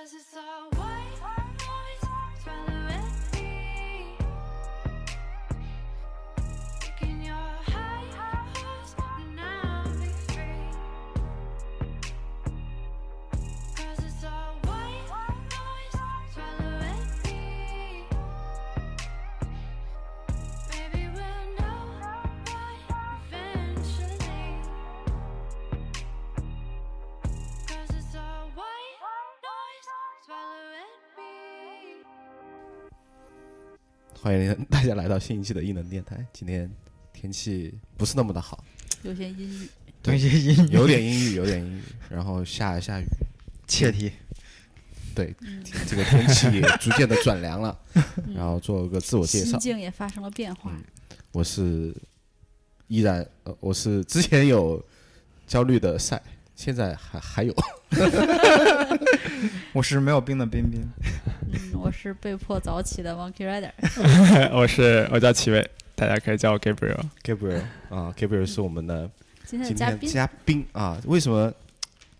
Cause it's all white noise swallowing 欢迎大家来到新一期的异能电台。今天天气不是那么的好，有些阴郁。有些阴有点阴郁，有点阴郁，然后下一下雨。切题，对，嗯这个天气也逐渐的转凉了。然后做个自我介绍心，境也发生了变化。我是依然呃，我是之前有焦虑的赛，现在还还有。我是没有冰的冰冰，嗯，我是被迫早起的 Monkey Rider。我是我叫齐伟，大家可以叫我 Gabriel。Gabriel 啊，Gabriel 是我们的今天的嘉宾，嘉宾啊。为什么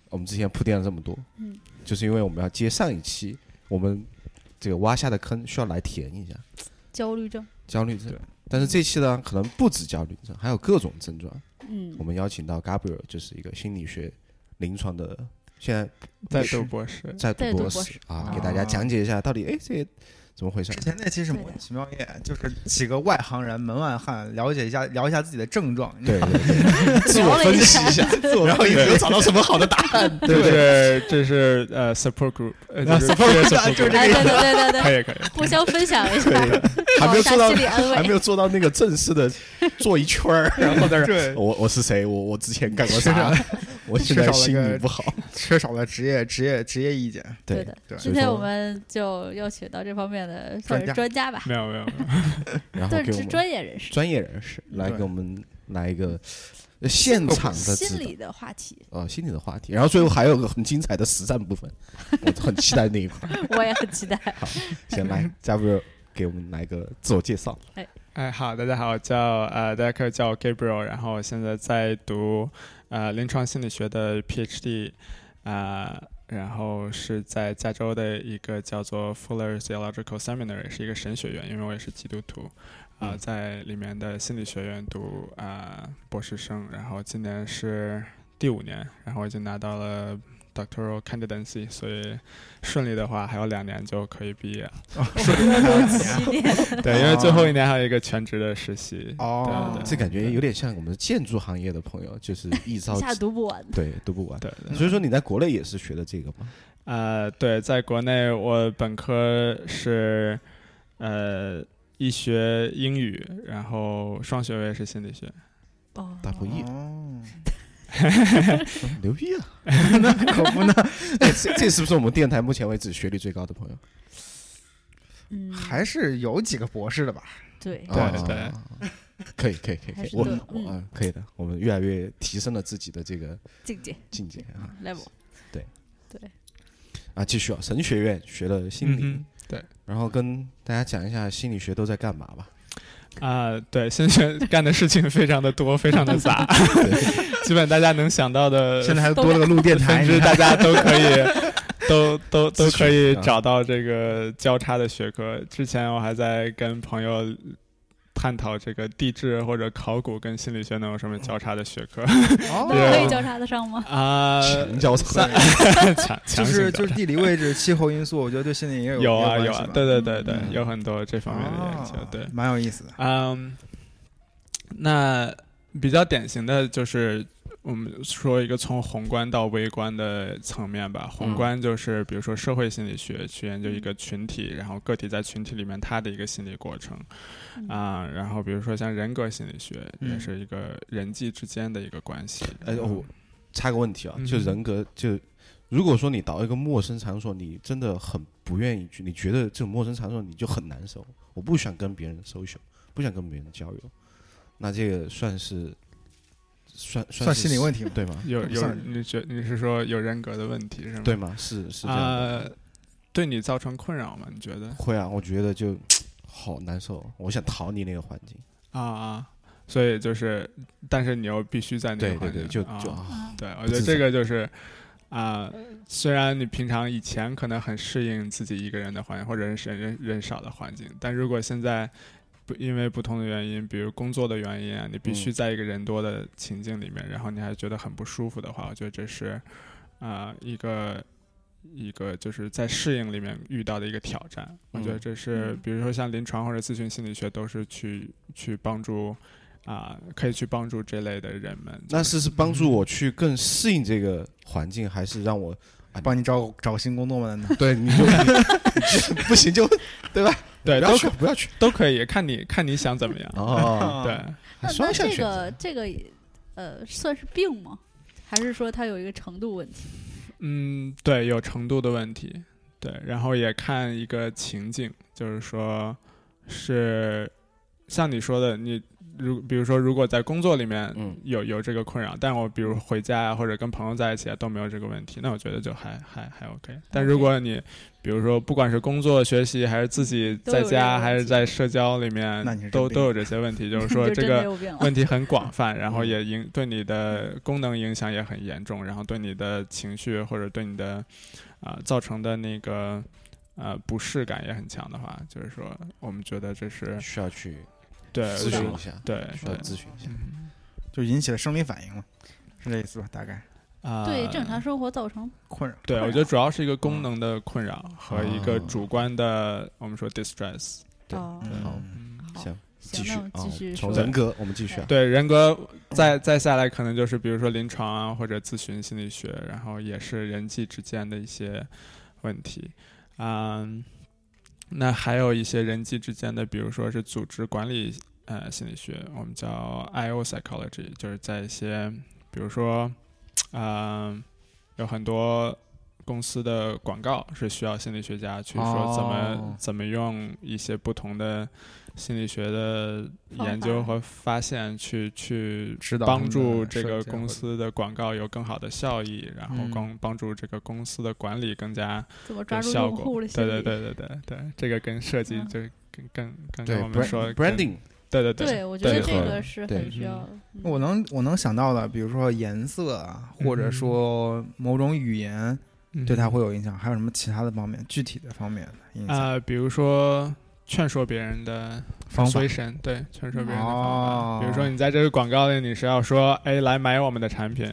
我们之前铺垫了这么多？嗯，就是因为我们要接上一期，我们这个挖下的坑需要来填一下焦虑症。焦虑症。但是这期呢，可能不止焦虑症，还有各种症状。嗯我，们邀请到 Gabriel，就是一个心理学临床的，现在在读博士，在读博士士啊，哦给大家讲解一下到底哎这怎么回事之？前那期是《魔奇妙夜》，就是几个外行人、门外汉了解一下，聊一下自己的症状。对对对，自我分析一下，然后也没有找到什么好的答案？对对这是呃 support group，呃 support group，就是这个哎，对对对对对，可以可以。互相分享一下，还没有做到，心理安慰还没有做到那个正式的做一圈儿，然后在这儿我我是谁？我我之前干过啥？我 现在心理不好。缺少了职业、职业、职业意见。对对的。对今天我们就邀请到这方面的算是专家专家吧，没有没有，没有对，是 然后给我们专业人士，专业人士来给我们来一个呃现场的心理的话题，呃心理的话题，然后最后还有个很精彩的实战部分，我很期待那一块。我也很期待。好先来，加布尔给我们来个自我介绍。哎哎好，大家好，我叫呃大家可以叫我 Gabriel，然后现在在读呃临床心理学的 PhD，啊、然后是在加州的一个叫做 Fuller Theological Seminary，是一个神学院，因为我也是基督徒，啊、嗯。在里面的心理学院读啊、博士生，然后今年是第五年，然后已经拿到了 doctoral candidacy，所以顺利的话还有两年就可以毕业了。七年，对，因为最后一年还有一个全职的实习。哦这感觉有点像我们建筑行业的朋友，就是一 招一下读不完。对读不完。对对，所以说你在国内也是学的这个吗？呃，对，在国内我本科是呃医学英语，然后双学位是心理学。哦，大不易，哦，牛逼啊！那可不呢，哎这这是不是我们电台目前为止学历最高的朋友？嗯，还是有几个博士的吧？对，对啊对可以可以可以可以，我还是对我嗯嗯可以的，我们越来越提升了自己的这个境界境界啊 level。对对，啊！继续啊，神学院学了心理，对然后跟大家讲一下心理学都在干嘛吧。啊、对，心理学干的事情非常的多，非常的杂，基本大家能想到的现在还多了个录电台，甚至，大家都可以。都都都可以啊找到这个交叉的学科。之前我还在跟朋友探讨这个地质或者考古跟心理学能有什么交叉的学科。哦。可以交叉得上吗？啊？强交叉。强 就是就是地理位置、气候因素，我觉得对心理也有有啊有啊对对对对，嗯。有很多这方面的研究哦，对，蛮有意思。的。嗯，那比较典型的就是我们说一个从宏观到微观的层面吧。宏观就是比如说社会心理学去研究一个群体，然后个体在群体里面他的一个心理过程嗯啊、然后比如说像人格心理学也嗯是一个人际之间的一个关系。哎，我插个问题啊，嗯就人格就。如果说你到一个陌生场所，你真的很不愿意去，你觉得这种陌生场所你就很难受，我不想跟别人 social，不想跟别人交流，那这个算是算算是心理问题吗对吗？有有，你觉你是说有人格的问题是吗？对吗？是是这样的。啊、对你造成困扰吗？你觉得？会啊，我觉得就好难受，我想逃离那个环境。啊啊，所以就是，但是你又必须在那对对个环境，对，就啊就啊，嗯对，我觉得这个就是啊、虽然你平常以前可能很适应自己一个人的环境或者是人人人少的环境，但如果现在不因为不同的原因，比如工作的原因啊，你必须嗯在一个人多的情境里面，然后你还觉得很不舒服的话，我觉得这是啊、一个一个就是在适应里面遇到的一个挑战。我觉得嗯这是嗯比如说像临床或者咨询心理学都是去去帮助啊、可以去帮助这类的人们。那是是帮助我去更适应这个环境，还是让我帮你找找新工作吗？对你就 不行就对，吧？对都可去不要去都可以，看你看你想怎么样。哦，对，那这个这个呃算是病吗？还是说它有一个程度问题？嗯，对，有程度的问题，对，然后也看一个情境，就是说，是像你说的，你如比如说，如果在工作里面嗯。有有这个困扰，但我比如回家啊，或者跟朋友在一起啊都没有这个问题，那我觉得就还还还 OK。但如果你比如说，不管是工作、学习，还是自己在家，还是在社交里面都都有这些问题，就是说 这个。问题很广泛，然后嗯也影对你的功能影响也很严重，然后对你的情绪或者对你的啊、造成的那个呃不适感也很强的话，就是说我们觉得这是需要去对咨询一下，对需要对咨询一下。嗯就引起了生理反应嘛？是这意思吧？大概啊对正常生活造成困扰。对，我觉得主要是一个功能的困扰和一个哦主观的我们说 distress。对哦好嗯，行，继，续那我们继哦续。从人格我们继续啊。对人格再再下来，可能就是比如说临床啊，或者咨询心理学，然后也是人际之间的一些问题，嗯，那还有一些人际之间的，比如说是组织管理呃心理学，我们叫 I/O psychology，就是在一些比如说，嗯、有很多。公司的广告是需要心理学家去说怎么、哦怎么用一些不同的心理学的研究和发现去去指导帮助这个公司的广告有更好的效益，然后嗯帮帮助这个公司的管理更加怎么抓住有效果用户的。心？对对对对对对，这个跟设计嗯就是跟跟刚对才我们说 branding 对对对，我觉得对这个是对很需要。嗯我能我能想到的，比如说颜色啊，或者嗯说某种语言，对他嗯会有影响。还有什么其他的方面，具体的方面的影响？啊，比如说劝说别人的方法。persuasion，对，劝说别人的方哦。比如说你在这个广告里，你是要说，哎，来买我们的产品，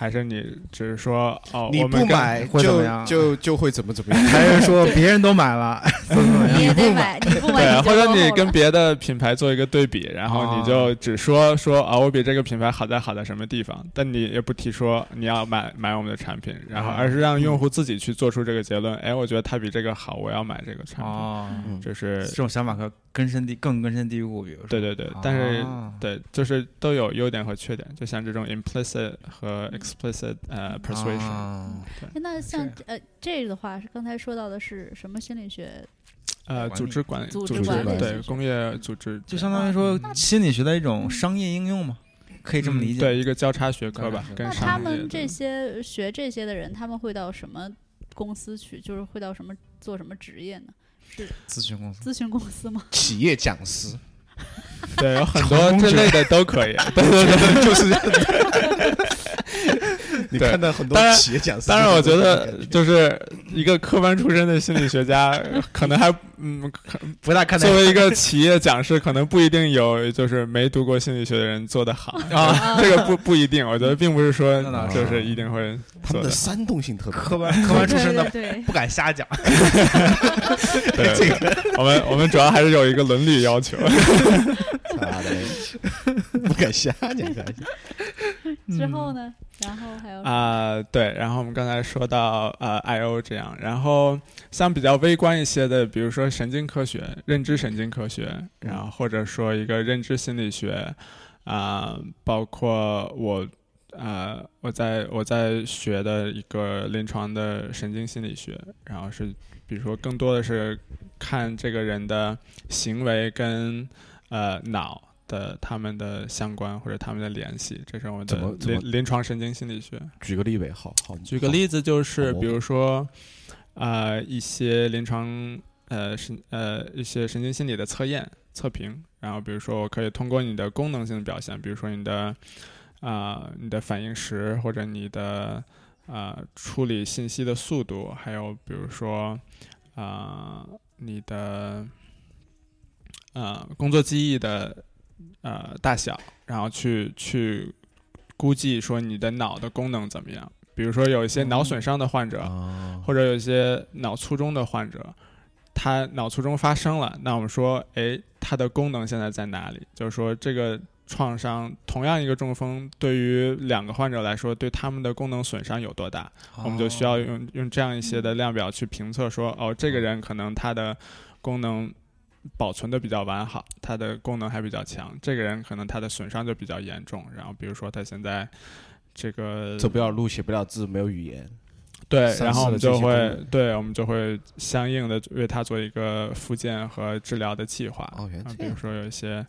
还是你只是说，哦，你我们跟不买就会怎么样就就会怎么怎么样？还是说 别人都买了，怎么怎么你也样？得买，你不买对，或者你跟别的品牌做一个对比，然后你就只说说啊，我比这个品牌好在好在什么地方，但你也不提说你要买买我们的产品，然后啊而是让用户自己去做出这个结论，哎，我觉得它比这个好，我要买这个产品，哦，就是这种想法可根深蒂更根深蒂固，比如说，对对对，但是哦对，就是都有优点和缺点，就像这种 implicit 和 explicit 呃 persuasion，那像这呃这个的话，是刚才说到的是什么心理学？呃，组织管理、组组织管理对工业组织，就相当于说心理学的一种商业应用嘛，可以这么理解。嗯对，一个交叉学科吧那他们这些学这些的人，他们会到什么公司去？就是会到什么做什么职业呢？是咨询公司，咨询公司吗？企业讲师，对，有很多这类的都可以。对对对，就是这样子。你看到很多当然企业讲师，当然，我觉得就是一个科班出身的心理学家，可能还嗯，可不大看作为一个 企业讲师，可能不一定有就是没读过心理学的人做得好啊。这个不不一定，我觉得并不是说就是一定会。他们的煽动性特别科班科班出身的不敢瞎讲。对，这个我们我们主要还是有一个伦理要求。不敢瞎讲，瞎之后呢？然后还有啊、对，然后我们刚才说到呃 I O 这样，然后像比较微观一些的，比如说神经科学、认知神经科学，然后或者说一个认知心理学，啊、包括我呃我在我在学的一个临床的神经心理学，然后是比如说更多的是看这个人的行为跟呃脑。的他们的相关或者他们的联系，这是我们的临临床神经心理学。举个例呗，好好。举个例子，就是比如说，呃，一些临床呃神呃一些神经心理的测验测评，然后比如说我可以通过你的功能性的表现，比如说你的啊、你的反应时或者你的呃处理信息的速度，还有比如说啊、你的呃工作记忆的呃大小，然后去去估计说你的脑的功能怎么样。比如说有一些脑损伤的患者，啊，或者有一些脑卒中的患者，他脑卒中发生了，那我们说，哎，他的功能现在在哪里？就是说，这个创伤，同样一个中风，对于两个患者来说，对他们的功能损伤有多大？我们就需要用用这样一些的量表去评测说，哦，这个人可能他的功能保存的比较完好，它的功能还比较强；这个人可能他的损伤就比较严重。然后比如说他现在这个走不了路，写不了字，没有语言。对，然后我们就会对，我们就会相应的为他做一个复健和治疗的计划。哦，原来。比如说有一些，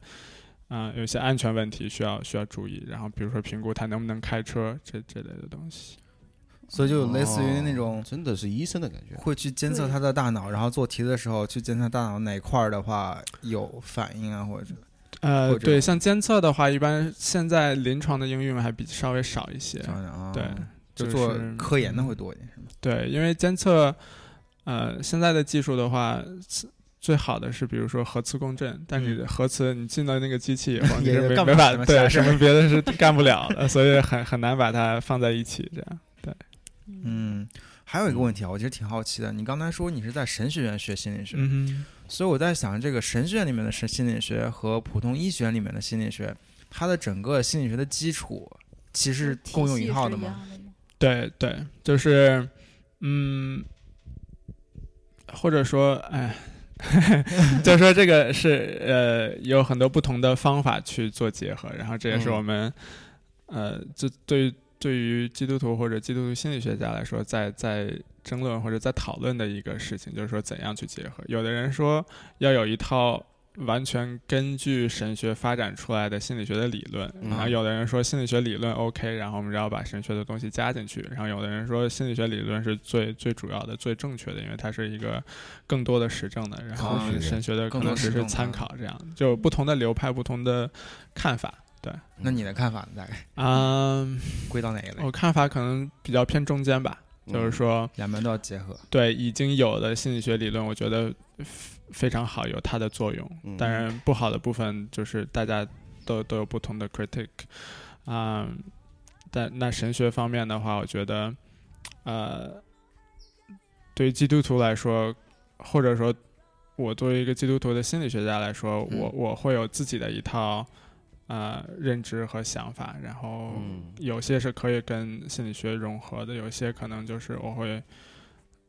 啊、有一些安全问题需要需要注意，然后比如说评估他能不能开车这这类的东西。所以就类似于那种哦真的是医生的感觉。会去监测他的大脑，然后做题的时候去监测大脑哪块儿的话有反应啊，或者呃，或者对，像监测的话，一般现在临床的应用还比稍微少一些。对，就就做科研的会多一点，是吗？对，因为监测，呃，现在的技术的话，是最好的是比如说核磁共振，但你核磁你进到那个机器以后，你是没没法对什么别的是干不了的，所以很很难把它放在一起这样。嗯，还有一个问题啊，我其实挺好奇的，你刚才说你是在神学院学心理学，嗯。所以我在想，这个神学院里面的神心理学和普通医学院里面的心理学，它的整个心理学的基础其实是共用一套的吗？？对对，就是，嗯，或者说，哎，就说这个是呃有很多不同的方法去做结合，然后这也是嗯我们、呃，就对于对于基督徒或者基督徒心理学家来说，在在争论或者在讨论的一个事情，就是说怎样去结合。有的人说要有一套完全根据神学发展出来的心理学的理论，嗯然后有的人说心理学理论 OK，然后我们要把神学的东西加进去，然后有的人说心理学理论是最最主要的、最正确的，因为它是一个更多的实证的，然后神学的可更多能只是参考，这样就不同的流派、不同的看法。对，那你的看法呢？大概嗯，归到哪一类？我看法可能比较偏中间吧，嗯就是说，两边都要结合。对已经有的心理学理论，我觉得非常好，有它的作用。嗯当然，不好的部分就是大家都都有不同的 critic，啊、但那神学方面的话，我觉得，呃，对于基督徒来说，或者说我作为一个基督徒的心理学家来说，嗯我我会有自己的一套呃认知和想法，然后嗯有些是可以跟心理学融合的，有些可能就是我会。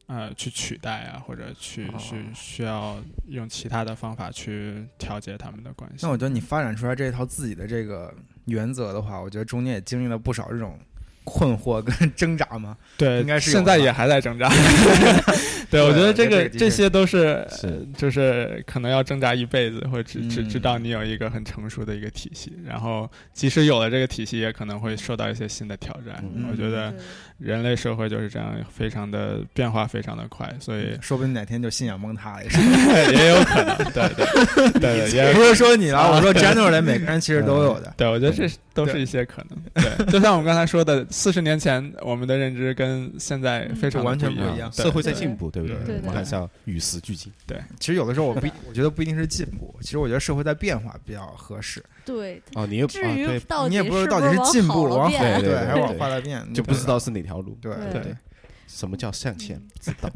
呃，去取代啊，或者去哦去需要用其他的方法去调节他们的关系。那我觉得你发展出来这一套自己的这个原则的话，我觉得中间也经历了不少这种困惑跟 挣扎吗。对，应该是现在也还在挣扎。对，我觉得这个这些都是是。就是可能要挣扎一辈子，或者直直嗯直到你有一个很成熟的一个体系，然后即使有了这个体系，也可能会受到一些新的挑战。嗯。我觉得人类社会就是这样，非常的变化非常的快，所以说不定哪天就信仰崩塌了也。也有可能，对对对对，也不是说你了，啊我说 generally 每个人其实都有的。对，我觉得这都是一些可能。对，就像我们刚才说的，四十年前我们的认知跟现在非常完全不不一样社会在进步，对不对？对对我们还是要与时俱进。对其实有的时候我不，我觉得不一定是进步，其实我觉得社会在变化比较合适。对，哦，你又至于到底你也不知是道到底是进步了往好，往变对对还是往坏了变，就不知道是哪条路。对对对对什么叫向前？知道。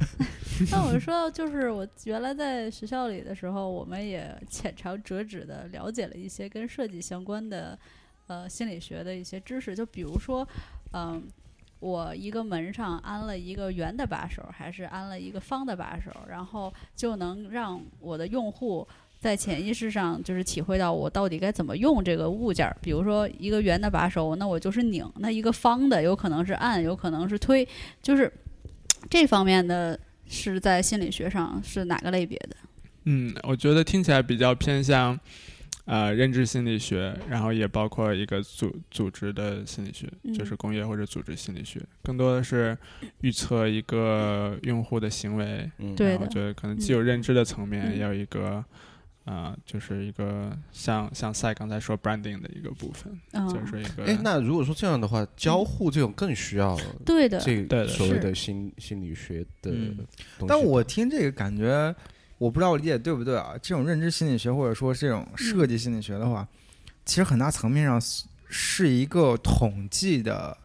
那我说到，就是我原来在学校里的时候，我们也浅尝辄止的了解了一些跟设计相关的呃心理学的一些知识，就比如说，嗯、我一个门上安了一个圆的把手，还是安了一个方的把手，然后就能让我的用户。在潜意识上，就是体会到我到底该怎么用这个物件儿。比如说一个圆的把手，那我就是拧；那一个方的，有可能是按，有可能是推，就是 这方面的是在心理学上是哪个类别的？嗯，我觉得听起来比较偏向，呃，认知心理学，然后也包括一个组组织的心理学，嗯就是工业或者组织心理学，更多的是预测一个用户的行为。嗯，我觉得可能既有认知的层面，有一个啊、就是一个像像赛刚才说 branding 的一个部分，嗯，就是一个哎，那如果说这样的话，交互这种更需要 对的，这对的所谓的心心理学的嗯。东西。但我听这个感觉，我不知道我理解对不对啊？这种认知心理学或者说这种设计心理学的话，其实很大层面上是是一个统计的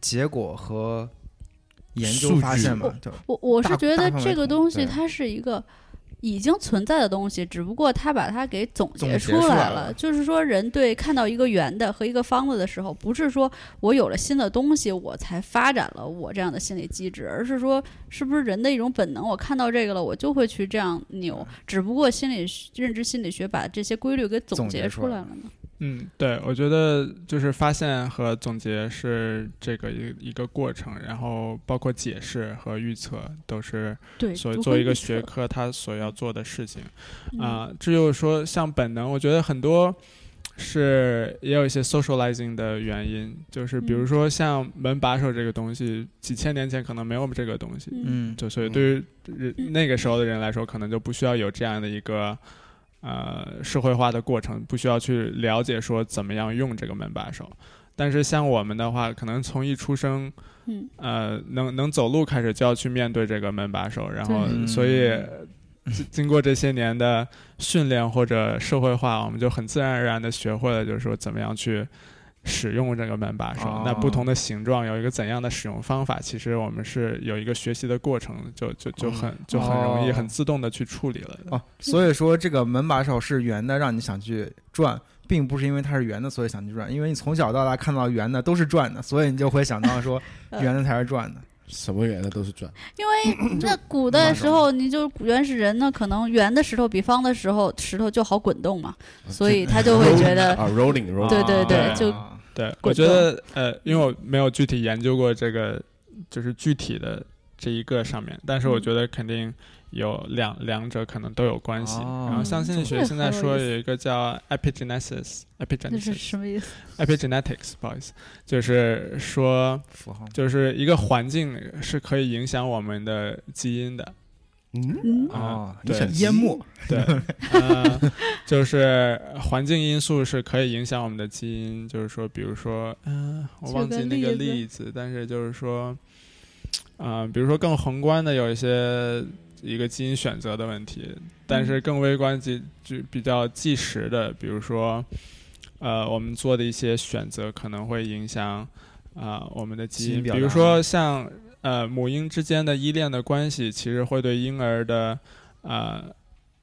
结果和研究发现嘛。对，我我是觉得这个东西它是一个已经存在的东西，只不过他把它给总总结结出来了。就是说，人对看到一个圆的和一个方子的时候，不是说我有了新的东西我才发展了我这样的心理机制，而是说是不是人的一种本能，我看到这个了，我就会去这样扭。只不过心理学认知心理学把这些规律给总结出来了呢。嗯，对，我觉得就是发现和总结是这个一一个过程，然后包括解释和预测都是对，所如何预作为一个学科它所要做的事情。嗯。啊、至于说像本能，我觉得很多是也有一些 socializing 的原因，就是比如嗯。说像门把手这个东西，几千年前可能没有这个东西，嗯。嗯，就所以对于人那个时候的人来说，可能就不需要有这样的一个呃社会化的过程，不需要去了解说怎么样用这个门把手。但是像我们的话，可能从一出生，嗯呃，能能走路开始就要去面对这个门把手，然后所以嗯经经过这些年的训练或者社会化，我们就很自然而然的学会了，就是说怎么样去使用这个门把手。哦那不同的形状有一个怎样的使用方法，其实我们是有一个学习的过程，就就就很就很容易哦很自动的去处理了。哦，所以说这个门把手是圆的，让你想去转，并不是因为它是圆的，所以想去转，因为你从小到大看到圆的都是转的，所以你就会想到说呃 圆的才是转的。什么圆的都是转，因为 那古代时候，你就原始人呢，可能圆的石头比方的时候石头就好滚动嘛，所以他就会觉得 啊 rolling rolling，对对对对就啊对，我觉得呃，因为我没有具体研究过这个，就是具体的这一个上面，但是我嗯觉得肯定有两两者可能都有关系。哦然后像心理学现在说有一个叫 epigenesis，epigenesis 什么意思？epigenetics，不好意思，就是说符号就是一个环境是可以影响我们的基因的。嗯，嗯，哦，对淹没对，呃，就是环境因素是可以影响我们的基因，就是说，比如说，嗯、我忘记那个例子例子，但是就是说，嗯、比如说更宏观的有一些一个基因选择的问题，但是更微观及就比较计时的，比如说，呃，我们做的一些选择可能会影响啊、我们的基因，表比如说像呃母婴之间的依恋的关系，其实会对婴儿的呃，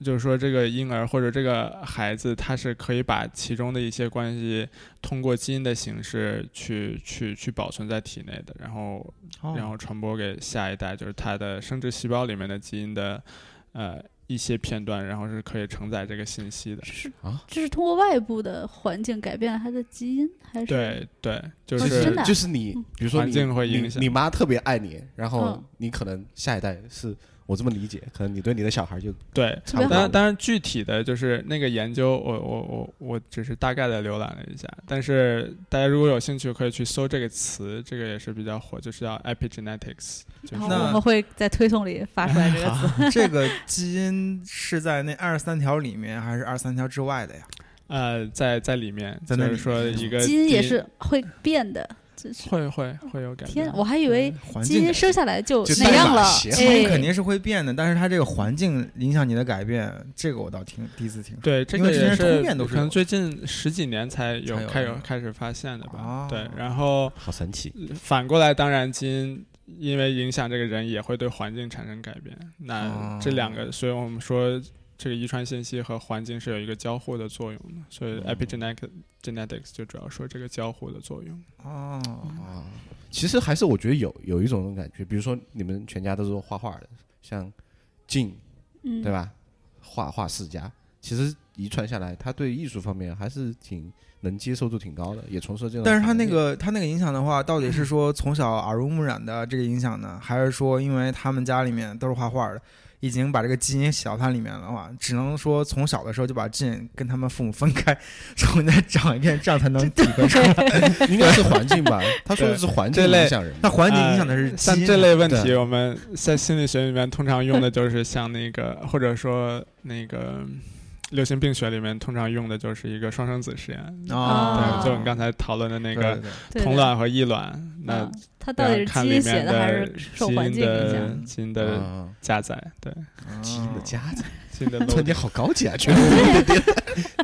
就是说这个婴儿或者这个孩子，他是可以把其中的一些关系通过基因的形式去去去保存在体内的，然后然后传播给下一代，就是他的生殖细胞里面的基因的呃一些片段，然后是可以承载这个信息的。是啊？这是通过外部的环境改变了他的基因，还是？对对，就哦是真的啊。就是你比如说你你境会影响你妈特别爱你，然后嗯。你可能下一代是我这么理解，可能你对你的小孩就对。当然，当然，具体的就是那个研究，我我我我只是大概的浏览了一下。但是大家如果有兴趣，可以去搜这个词，这个也是比较火，就是叫 epigenetics，就是好，那我们会在推送里发出来这个词。这个基因是在那二十三条里面，还是二十三条之外的呀？呃，在在里面，在那就是说一个基因也是会变的，会会会有改天，变。我还以为基因生下来就就那样了，基因哎，肯定是会变的，但是它这个环境影响你的改变，这个我倒听第一次听说。对，这个也是可能最近十几年才有开有才有的开始发现的吧。哦对，然后好神奇。反过来，当然基因因为影响这个人，也会对环境产生改变。那哦这两个，所以我们说这个遗传信息和环境是有一个交互的作用的。所以 epigenetic genetics 就主要说这个交互的作用。哦，啊，其实还是我觉得有有一种感觉，比如说你们全家都是画画的，像静嗯，对？吧？画画世家，其实遗传下来，他对艺术方面还是挺能接受度挺高的，也从事这种。但是他那个他那个影响的话，到底是说从小耳濡目染的这个影响呢，还是说因为他们家里面都是画画的，已经把这个基因写到他里面的话，只能说从小的时候就把基因跟他们父母分开，重新再长一遍，这样才能体会出来。应该是环境吧？他说的是环境影响人。那环境影响的是呃像基因这类问题，我们在心理学里面通常用的就是像那个，或者说那个流行病学里面通常用的就是一个双生子实验。啊对，就我们刚才讨论的那个同卵和异卵，那嗯，它到底是看基因写里面的还是受基因环境影的响？基因的啊加载，对，基因的加载，基因的突然间好高级啊！觉得我们的电台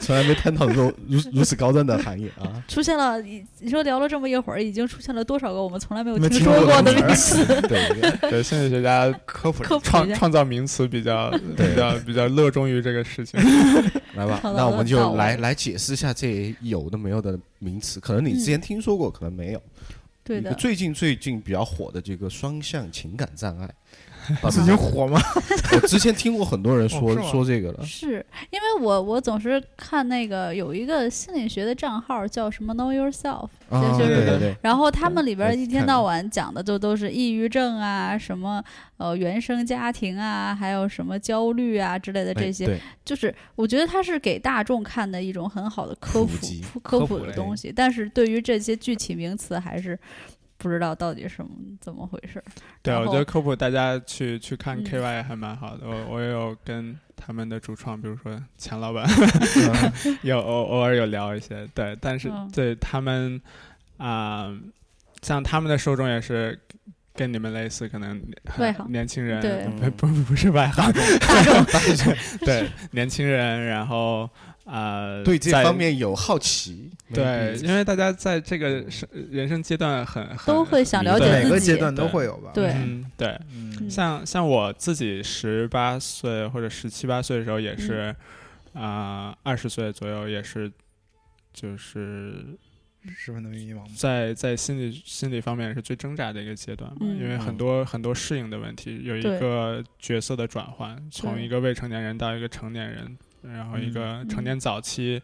从来没探讨过如如此高端的行业啊！出现了，你你说聊了这么一会儿，已经出现了多少个我们从来没有没听说过的名词？对对对，心理学家科普。创创造名词比较比较比较热衷于这个事情。来吧，那我们就来来解释一下这有的没有的名词，可能你之前听说过，可能没有。对的，最近最近比较火的这个双向情感障碍，最近火吗？我之前听过很多人说哦说这个了，是因为我我总是看那个有一个心理学的账号叫什么 Know Yourself，啊，就是对对对，然后他们里边我一天到晚讲的就都是抑郁症啊，什么呃原生家庭啊，还有什么焦虑啊之类的这些，哎，就是我觉得它是给大众看的一种很好的科普普科普的东西，但是对于这些具体名词还是不知道到底什么怎么回事。对，我觉得科普大家去去看嗯 KY 还蛮好的。我我也有跟他们的主创，比如说钱老板，有偶偶尔有聊一些。对，但是嗯对他们啊、像他们的受众也是跟你们类似，可能很外行年轻人，对不不不是外行，大众 对年轻人，然后呃，对这方面有好奇，对，因为大家在这个生人生阶段很很都会想了解对每个阶段都会有吧？对嗯，对，嗯，像像我自己十八岁或者十七八岁的时候，嗯也是，啊二十岁左右也是，就是十分的迷茫。在在心理心理方面是最挣扎的一个阶段因为很多很多适应的问题，有一个角色的转换，从一个未成年人到一个成年人，然后一个嗯成年早期。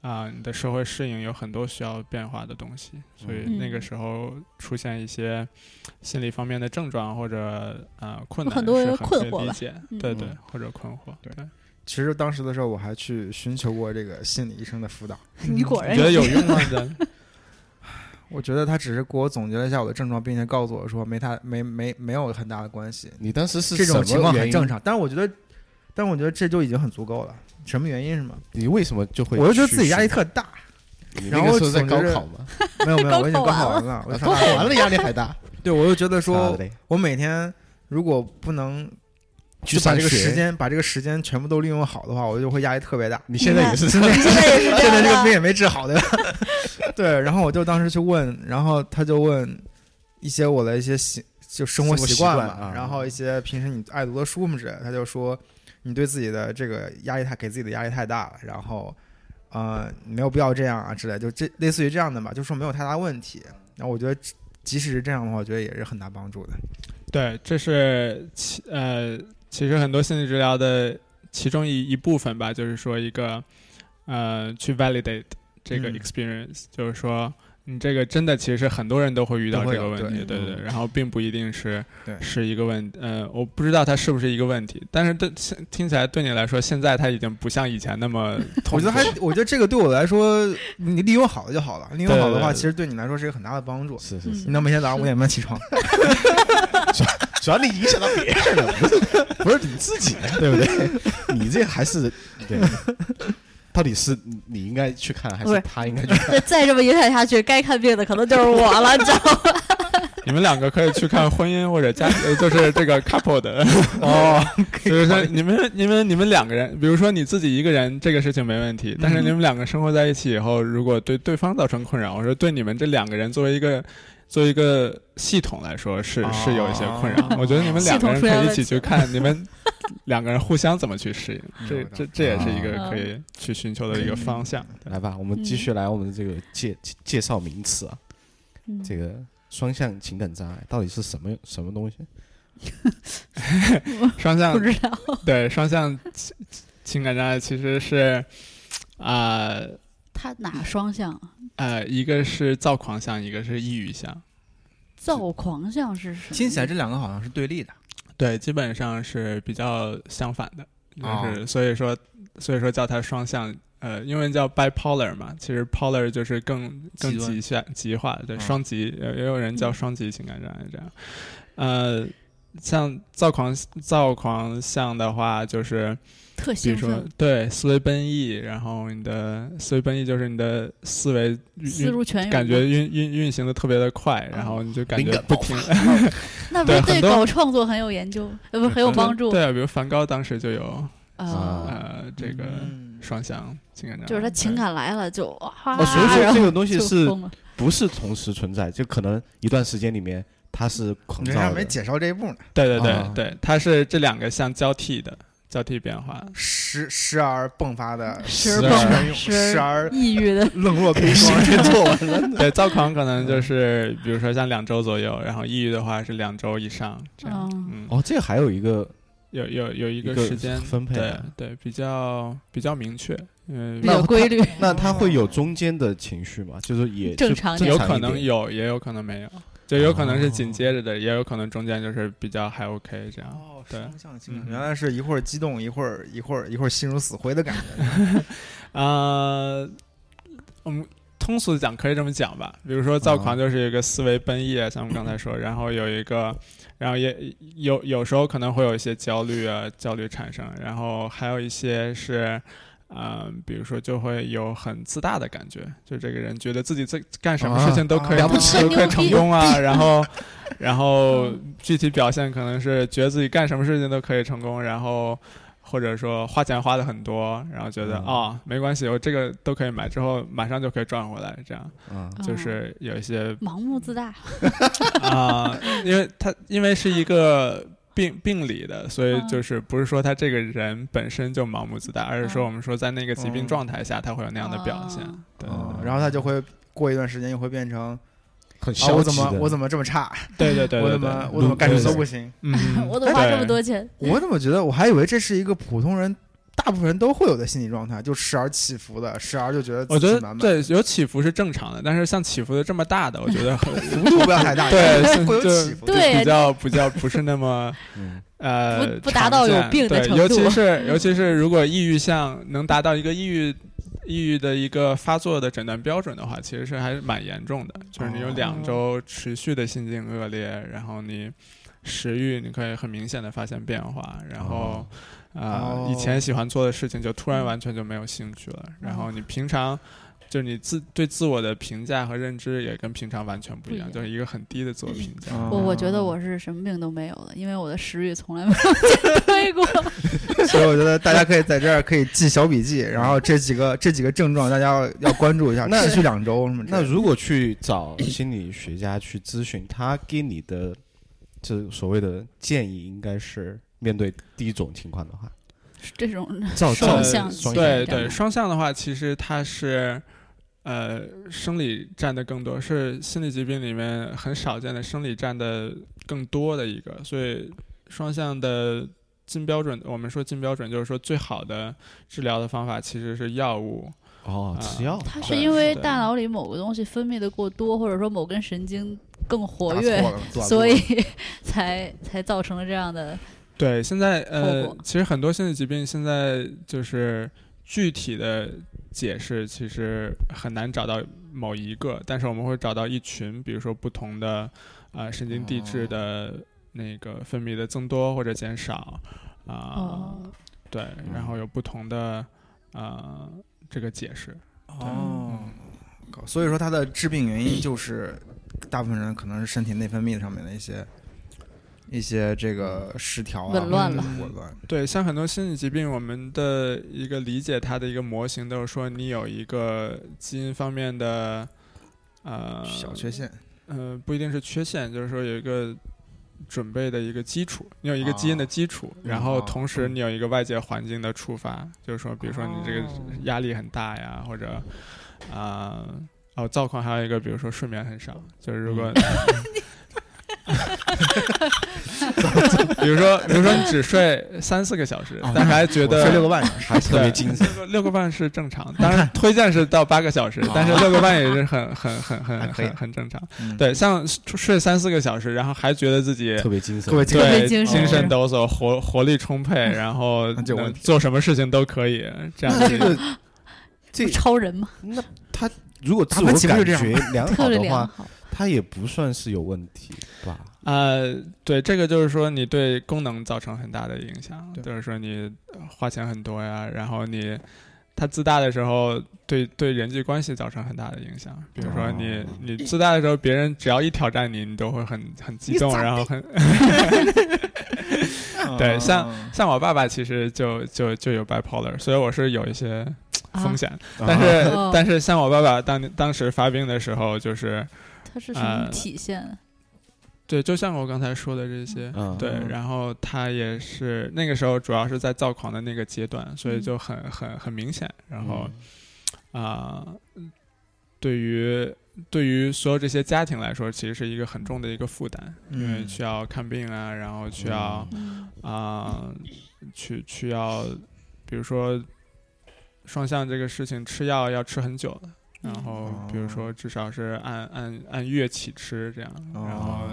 啊，你的社会适应有很多需要变化的东西，所以嗯那个时候出现一些心理方面的症状或者呃困难，很多人是很困惑吧可以理解，嗯对对嗯，或者困惑，对对。其实当时的时候，我还去寻求过这个心理医生的辅导。你果然觉得有用吗？真 我觉得他只是给我总结了一下我的症状，并且告诉我说没太没没没有很大的关系，你当时是这种情况很正常。常。但是我觉得，但我觉得这就已经很足够了。什么原因是吗？你为什么就会？我就觉得自己压力，特大。你然后那个时候在高考嘛，没有没有，我已经高考完了，高考完了压力还大，对，我就觉得说我每天如果不能去就把这个时间把这个时间全部都利用好的话，我就会压力特别大。你现在也是现在也 是这现在这个。病也没治好对吧？对，然后我就当时去问，然后他就问一些我的一些习就生活习惯嘛，惯啊然后一些平时你爱读的书什么之类的，他就说你对自己的这个压力太给自己的压力太大了，然后呃没有必要这样啊之类，就这类似于这样的吧，就说没有太大问题。然后我觉得即使是这样的话，我觉得也是很大帮助的。对，这是其呃，其实很多心理治疗的其中一一部分吧，就是说一个呃，去 validate 这个嗯 experience，、就是说你这个真的其实很多人都会遇到这个问题，对对然后并不一定是对是一个问呃，我不知道它是不是一个问题，但是对现听起来对你来说，现在它已经不像以前那么，我觉得还，我觉得这个对我来说，你利用好了就好了。利用好的话，其实对你来说是一个很大的帮助。是是是嗯你能每天早上五点半起床，主要你影响到别人了，不是不是你自己，对不对？你这还是对，到底是你应该去看，还是是他应该去看？再 再这么影响下去，该看病的可能就是我了，你知道吗？你们两个可以去看婚姻或者家，呃就是这个 couple 的 哦，就是说你们你们你们两个人，比如说你自己一个人这个事情没问题，但是嗯你们两个生活在一起以后，如果对对方造成困扰，我说对你们这两个人作为一个作为一个系统来说是哦是有一些困扰。我觉得你们两个人可以一起去看你们两个人互相怎么去适应，这嗯这这也是一个哦可以去寻求的一个方向。对来吧，我们继续来我们的这个介介绍名词啊，嗯这个双向情感障碍到底是什么什么东西？双向不知道。对双向情情感障碍其实是啊。他哪双向？呃，一个是躁狂向，一个是抑郁向。躁狂向是什么？听起来这两个好像是对立的。对，基本上是比较相反的，哦就是、所以说，所以说叫它双向，呃，英文叫 bipolar 嘛，其实 polar 就是更更极限极化的，对，嗯双极，也也有人叫双极情感障碍这样，呃，像躁狂躁狂象的话，就是特比如说兴奋，对思维奔逸，然后你的思维奔逸就是你的思维思如泉涌，感觉运运运行的特别的快，然后你就感觉不停。那不是对搞创作很有研究，呃，不是很有帮助。对啊，比如梵高当时就有啊，呃这个嗯双向情感障碍，就是他情感来了就哇，哦所以说这个东西是不是同时存在，就可能一段时间里面它是狂躁你还没。介绍这一步呢，对对对啊对，它是这两个相交替的交替变化。时时而迸发的时而时而抑郁的，冷若冰霜。做完了，对，躁狂可能就是比如说像两周左右，然后抑郁的话是两周以上这样。嗯，嗯，哦，这个还有一个有有有一个时间分配对对，比较比较明确，嗯比，较规律。那他会有中间的情绪吗？就是也正常正有可能有，也有可能没有，就有可能是紧哦接着的，也有可能中间就是比较还 OK 这样。哦，对双向情感嗯原来是一会儿激动，一会儿一会儿一会儿心如死灰的感觉。呃，我们通俗的讲可以这么讲吧，比如说躁狂就是一个思维奔逸啊，像我们刚才说，然后有一个，然后也有有时候可能会有一些焦虑啊，焦虑产生，然后还有一些是。嗯、比如说就会有很自大的感觉，就这个人觉得自己在干什么事情都可以、啊啊都可以成功啊，然后，然后具体表现可能是觉得自己干什么事情都可以成功，然后或者说花钱花的很多，然后觉得啊、嗯没关系，我这个都可以买，之后马上就可以赚回来，这样嗯，就是有一些盲目自大，啊、因为他因为是一个病病理的，所以嗯就是不是说他这个人本身就盲目自大，而是说嗯我们说在那个疾病嗯状态下，他会有那样的表现哦。对哦然后他就会过一段时间又会变成啊，很消极我怎么我怎么这么差？对对对对我怎么我怎么干什么都不行？嗯，我怎么花这么多钱？我怎么觉得我还以为这是一个普通人。大部分人都会有的心理状态，就时而起伏的，时而就觉得我觉得对有起伏是正常的，但是像起伏的这么大的，我觉得 很幅度不要太大，对会有就起伏。对比较比较不是那么嗯。呃不不达到有病的程度。尤其是尤其是如果抑郁像能达到一个抑郁抑郁的一个发作的诊断标准的话，其实是还是蛮严重的，就是你有两周持续的心境恶劣，然后你食欲你可以很明显的发现变化，然后。哦。啊、哦以前喜欢做的事情就突然完全就没有兴趣了，然后你平常就是你自对自我的评价和认知也跟平常完全不一样，就是一个很低的自我评价。嗯我我觉得我是什么病都没有的，因为我的食欲从来没有 减退过。所以我觉得大家可以在这儿可以记小笔记，然后这几个这几个症状大家要要关注一下，那持续两周什么。那如果去找心理学家去咨询，他给你的这所谓的建议，应该是面对第一种情况的话，这种照照双向对对，双向的话，其实它是呃生理占的更多，是心理疾病里面很少见的生理占的更多的一个，所以双向的金标准，我们说金标准就是说最好的治疗的方法其实是药物。哦，啊吃药，对它是因为大脑里某个东西分泌的过多，或者说某根神经更活跃所以 才才造成了这样的。对，现在呃，其实很多心理疾病现在就是具体的解释，其实很难找到某一个，但是我们会找到一群，比如说不同的呃神经递质的那个分泌的增多或者减少啊、哦，对，然后有不同的呃这个解释。哦，所以说它的致病原因就是大部分人可能是身体内分泌上面的一些一些这个失调啊，紊乱了紊乱。对，像很多心理疾病，我们的一个理解它的一个模型都是说，你有一个基因方面的呃小缺陷，呃，不一定是缺陷，就是说有一个准备的一个基础，你有一个基因的基础，然后啊同时你有一个外界环境的触发，就是说，比如说你这个哦压力很大呀，或者啊、哦，躁狂还有一个，比如说睡眠很少，就是如果。比如说，比如说你只睡三四个小时，但是还觉得睡六个半小时，还特别对精神。六个半是正常，当然推荐是到八个小时，但是六个半也是很很很很很很正常。嗯，对，像睡三四个小时，然后还觉得自己特别精神，特别精神。精神抖擞、活活力充沛，然后就有问题。做什么事情都可以，这样子那这个这超人嘛，那他如果自我感觉良好的话。它也不算是有问题吧？呃，对，这个就是说你对功能造成很大的影响，对。就是说你呃花钱很多呀，然后你它自大的时候对对人际关系造成很大的影响。比如说你、哦。你自大的时候，别人只要一挑战你，你都会很很激动，然后很 对像嗯像我爸爸其实就就就有 bipolar，所以我是有一些风险。啊但是、哦。但是像我爸爸当当时发病的时候，就是它是什么呃体现？对，就像我刚才说的这些，嗯对，嗯然后他也是那个时候主要是在躁狂的那个阶段，所以嗯就很很很明显。然后嗯啊、对于对于所有这些家庭来说，其实是一个很重的一个负担，因为嗯需要看病啊，然后需要嗯啊、去去要，比如说双向这个事情吃药要吃很久的。然嗯后，比如说，至少是按按按月起吃这样，然后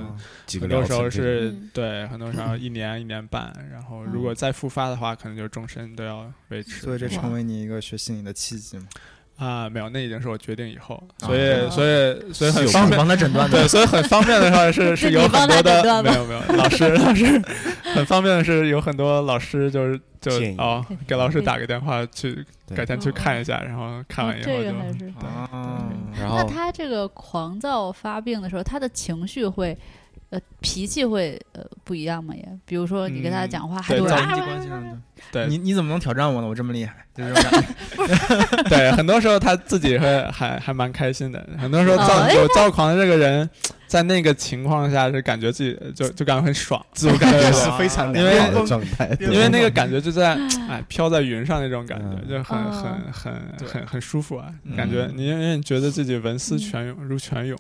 很多时候是嗯。对，很多时候 一年一年半，然后如果再复发的话，可能就终身都要维持。所以这成为你一个学心理的契机嘛？啊，没有，那已经是我决定以后，啊所以所以所以很方便。帮他诊断对，所以很方便的话 是是有很多的没有没有老师老师很方便的是有很多老师就是就建议哦给老师打个电话去改天去看一下，然后看完以后这就个还是。啊，那然后他这个狂躁发病的时候，他的情绪会，呃，脾气会呃不一样嘛？也，比如说你跟他嗯讲话，还在人人际关系上的，对你你怎么能挑战我呢？我这么厉害，就这种感觉。对，很多时候他自己会还还蛮开心的。很多时候躁、有躁狂的这个人，在那个情况下是感觉自己就就感觉很爽，自我感觉是非常良好的状态，因为那个感觉就在 哎飘在云上那种感觉，嗯就很哦很很很很舒服啊，嗯感觉你因为你觉得自己文思泉涌如泉涌，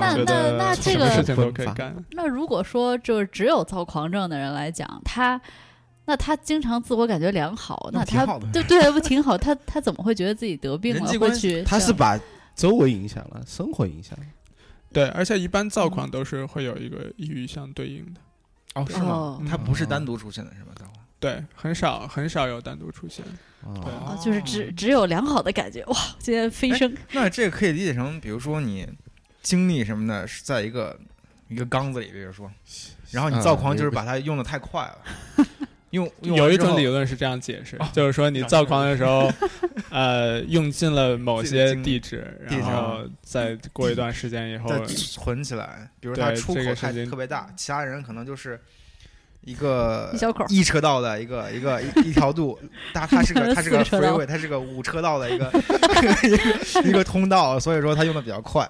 那那那这个什么事情都可以干。那如果说就是只有躁狂症的人来讲，他那他经常自我感觉良好，那那他对对不挺好？他他怎么会觉得自己得病了？他是把周围影响了，生活影响了。对，而且一般躁狂都是会有一个抑郁相对应的，哦，是吗哦？它不是单独出现的，是吧？等会儿对，很少很少有单独出现。哦哦就是只只有良好的感觉哇！今天飞升那这个可以理解成，比如说你精力什么的是在一个一个缸子里，比如说，然后你躁狂就是把它用的太快了，用有一种理论是这样解释，哦就是说你造矿的时候，呃，用尽了某些地址，地址然后再过一段时间以后，存起来，比如它出口太这个事情特别大，其他人可能就是。一个一小口一车道的一个一个一一条路，它它是个 它是个 freeway，它是个五车道的一个 一个一个通道，所以说它用的比较快。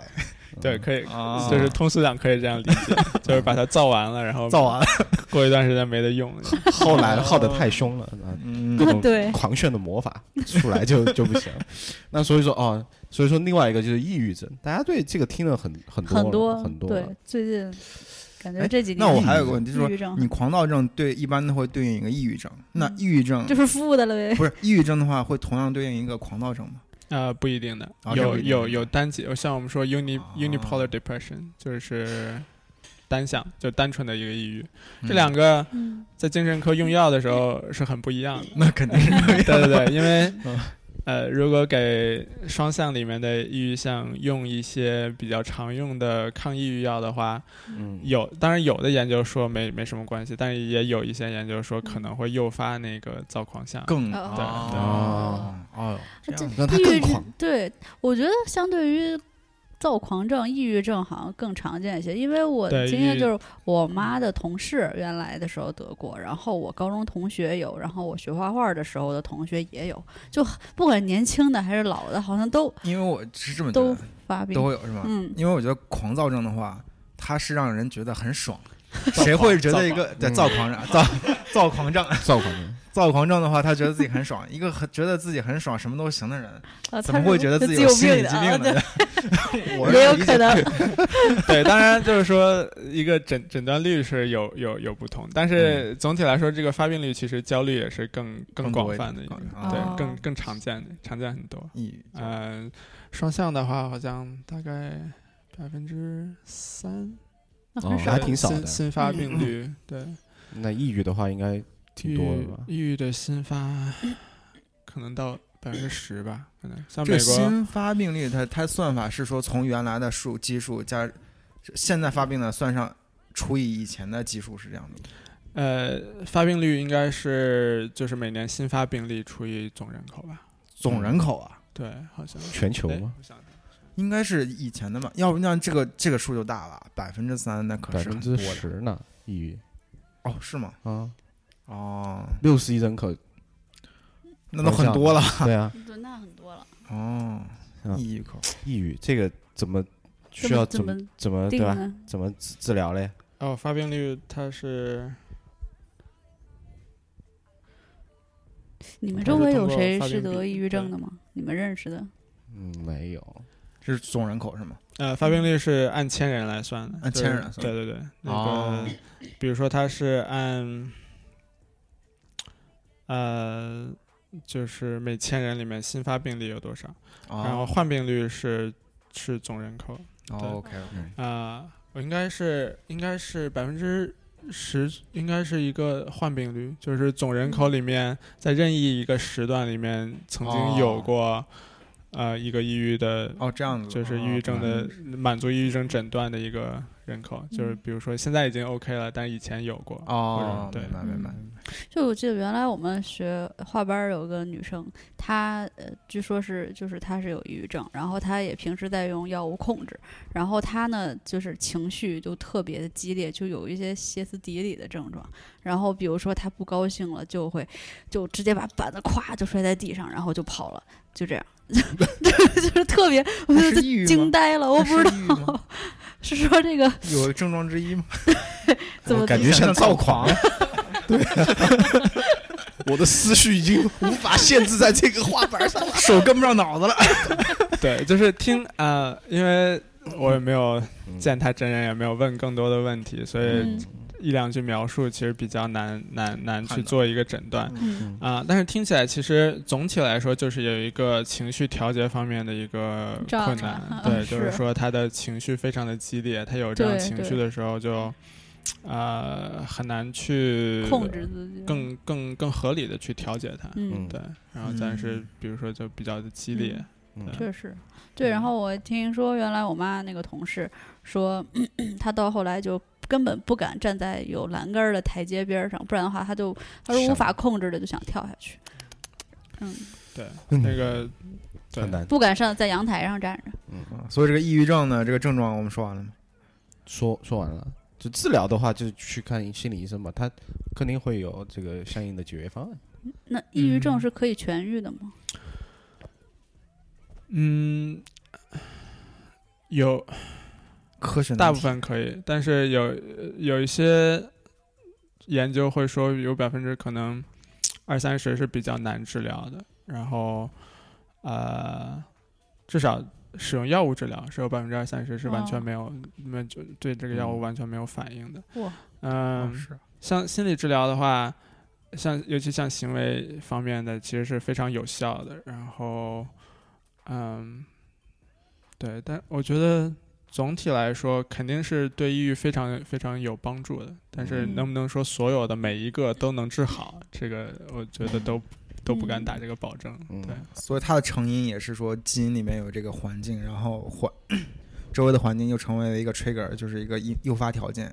对，可以，啊就是通俗讲可以这样理解，就是把它造完了，然后造完了，过一段时间没得用了。后来耗的太凶了，各种 对狂炫的魔法出来就就不行。那所以说哦，所以说另外一个就是抑郁症，大家对这个听了很很多很多对很多了，最近感觉哎这几年那我还有个问题，就是你狂躁症对一般都会对应一个抑郁症，那嗯抑郁症就是负的了呗。不是抑郁症的话，会同样对应一个狂躁症吗？呃，不一定的，有有有单极，像我们说 uni 啊 unipolar depression，就是单向，就单纯的一个抑郁。嗯。这两个嗯，在精神科用药的时候是很不一样的。那肯定是 对对对，因为嗯呃，如果给双向里面的抑郁像用一些比较常用的抗抑郁药的话，嗯，有当然有的研究说没没什么关系，但是也有一些研究说可能会诱发那个躁狂像。更哦对哦哦这样让他抑郁更狂。对，我觉得相对于躁狂症、抑郁症好像更常见一些，因为我对抑郁。经验就是我妈的同事原来的时候得过，然后我高中同学有，然后我学画画的时候的同学也有，就不管年轻的还是老的，好像都因为我是这么觉都，发病。都。有是吗？嗯，因为我觉得狂躁症的话，它是让人觉得很爽。谁会觉得一个躁狂。症、躁 躁狂症、躁狂症，躁狂症的话，他觉得自己很爽。一个很觉得自己很爽、什么都行的人，啊怎么会觉得自己有心理疾病呢？我也有可能。对，当然就是说一个诊诊断率是有有有不同，但是总体来说，这个发病率其实焦虑也是更更广泛的一个对，更更常见的，常见很多。抑郁症嗯，双向的话，好像大概百分之三，哦还挺少的。新新发病率，对，那抑郁的话应该挺多的吧？抑郁的新发 可能到百分之十吧，可能像这个美国，新发病率它，它算法是说从原来的数基数加现在发病的算上除以以前的基数是这样的。呃，发病率应该是就是每年新发病例除以总人口吧？总人口啊，对，好像全球吗？应该是以前的嘛，要不那这个这个数就大了，百分之三那可百分之十呢，抑郁哦，是吗？啊，哦，六十亿人口，那都很多了对啊，对，那很多了。哦啊，抑郁口抑郁这个怎么需要怎么怎么对吧？怎么治治疗嘞？哦，发病率它是你们周围有谁是得抑郁症的吗？你们认识的？嗯，没有，是总人口是吗？呃，发病率是按千人来算的，按千人来算对对对，那个、哦比如说他是按呃，就是每千人里面新发病例有多少，然后哦患病率是是总人口哦，OK OK，啊、我应该是应该是百分之十，应该是一个患病率，就是总人口里面在任意一个时段里面曾经有哦。过、呃一个抑郁的哦这样子，就是抑郁症的满足抑郁症诊断的一个人口，就是比如说现在已经 OK 了，但以前有过。哦，对明白明白，就我记得原来我们学画班儿有个女生，她呃，据说是就是她是有抑郁症，然后她也平时在用药物控制，然后她呢就是情绪就特别的激烈，就有一些歇斯底里的症状。然后比如说她不高兴了，就会就直接把板子咵就摔在地上，然后就跑了，就这样，就是特别，我就惊呆了，我不知道是说这个有症状之一吗？怎么感觉像躁狂，对，我的思绪已经无法限制在这个画板上了。手跟不上脑子了。对，就是听啊、呃因为我也没有嗯见他真人，也没有问更多的问题，所以嗯一两句描述其实比较难难难去做一个诊断。嗯。啊、但是听起来其实总体来说就是有一个情绪调节方面的一个困难，对，嗯就 是是。说他的情绪非常的激烈，他有这样情绪的时候就，呃，很难去控制自己，更更更合理的去调节它，嗯对，然后但是嗯。比如说就比较的激烈，嗯确实，对。然后我听说，原来我妈那个同事说，她到后来就根本不敢站在有栏杆的台阶边上，不然的话，他就他说无法控制的就想跳下去。嗯，对，嗯那个对很难不敢上在阳台上站着。嗯所以这个抑郁症呢，这个症状我们说完了吗？说说完了。就治疗的话，就去看心理医生吧，他肯定会有这个相应的解决方案。那抑郁症嗯是可以痊愈的吗？嗯，有科学大部分可以，但是有呃有一些研究会说有百分之可能二三十是比较难治疗的，然后呃，至少使用药物治疗是有百分之二三十是完全哦没有没有就对这个药物嗯完全没有反应的。哇，嗯，哦像心理治疗的话，像尤其像行为方面的，其实是非常有效的。然后，嗯，对，但我觉得总体来说，肯定是对抑郁非常非常有帮助的。但是嗯能不能说所有的每一个都能治好，这个我觉得都都不敢打这个保证。嗯对，所以它的成因也是说基因里面有这个环境，然后环 周围的环境又成为了一个 trigger，就是一个诱诱发条件，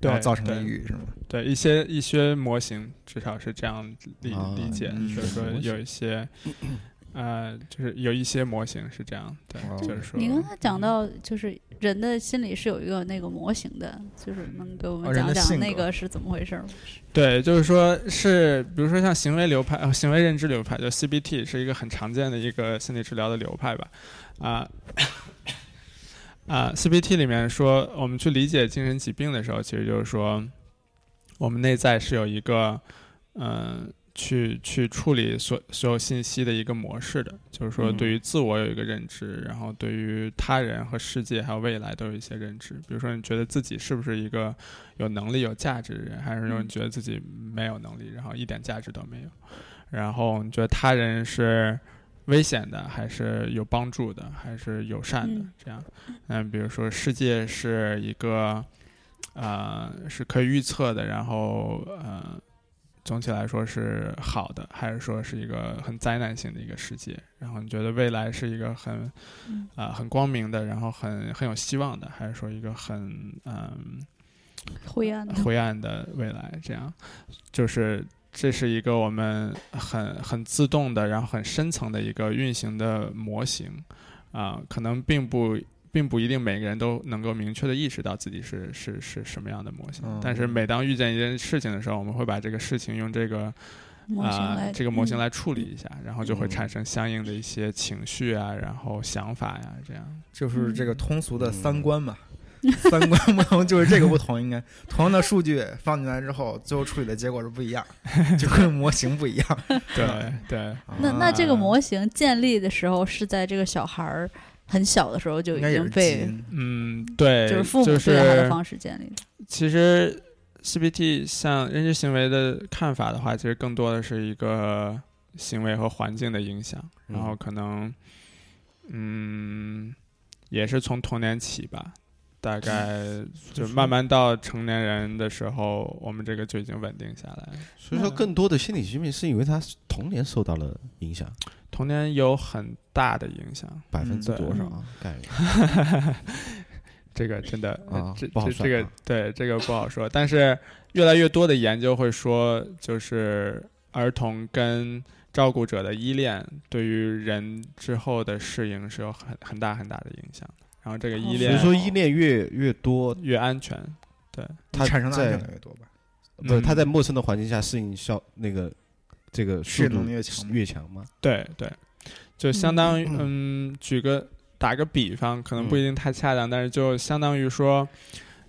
然后对造成抑郁是吗？对一些一些模型至少是这样理啊理解，嗯就是说有一些。呃，就是有一些模型是这样，对，哦就是说，你刚才讲到，就是人的心理是有一个那个模型的，就是能给我哦们讲讲那个是怎么回事儿吗？对，就是说是，比如说像行为流派、呃、行为认知流派，就 CBT 是一个很常见的一个心理治疗的流派吧，啊、啊、CBT 里面说，我们去理解精神疾病的时候，其实就是说，我们内在是有一个，嗯、去去处理所所有信息的一个模式的，就是说嗯对于自我有一个认知，然后对于他人和世界还有未来都有一些认知。比如说，你觉得自己是不是一个有能力、有价值的人，还是说你觉得自己没有能力，然后一点价值都没有？然后你觉得他人是危险的，还是有帮助的，还是友善的？嗯这样，嗯，比如说世界是一个，呃，是可以预测的，然后呃，总体来说是好的，还是说是一个很灾难性的一个世界？然后你觉得未来是一个很嗯啊、很光明的，然后很很有希望的，还是说一个很嗯、灰暗的，灰暗的未来？这样就是这是一个我们很很自动的，然后很深层的一个运行的模型啊、可能并不。并不一定每个人都能够明确的意识到自己是是是什么样的模型，嗯但是每当遇见一件事情的时候，我们会把这个事情用这个模型啊、来这个模型嗯来处理一下，然后就会嗯产生相应的一些情绪啊，然后想法呀，这样。就是这个通俗的嗯三观嘛。三观不同就是这个不同，应该同样的数据放进来之后，最后处理的结果是不一样，就跟模型不一样。对 对，那那这个啊模型建立的时候是在这个小孩儿很小的时候就已经被，嗯，对，就是父母对待他的方式建立的。其实 CBT 像认知行为的看法的话，其实更多的是一个行为和环境的影响，然后嗯可能，嗯，也是从童年起吧，大概就慢慢到成年人的时候，我们这个就已经稳定下来了。所以说更多的心理疾病是因为他童年受到了影响，童年有很大的影响，百分之多少啊？概率 这个真的，呃啊这不好算这这个啊对这个不好说。但是越来越多的研究会说，就是儿童跟照顾者的依恋对于人之后的适应是有很很大很大的影响。然后这个依哦恋所以说依恋越越多，越安全，对，它产生的安在全感越多吧？不是他嗯在陌生的环境下适应效那个这个适应能力越强越强吗？对对，就相当于嗯嗯，举个打个比方，可能不嗯一定太恰当，但是就相当于说，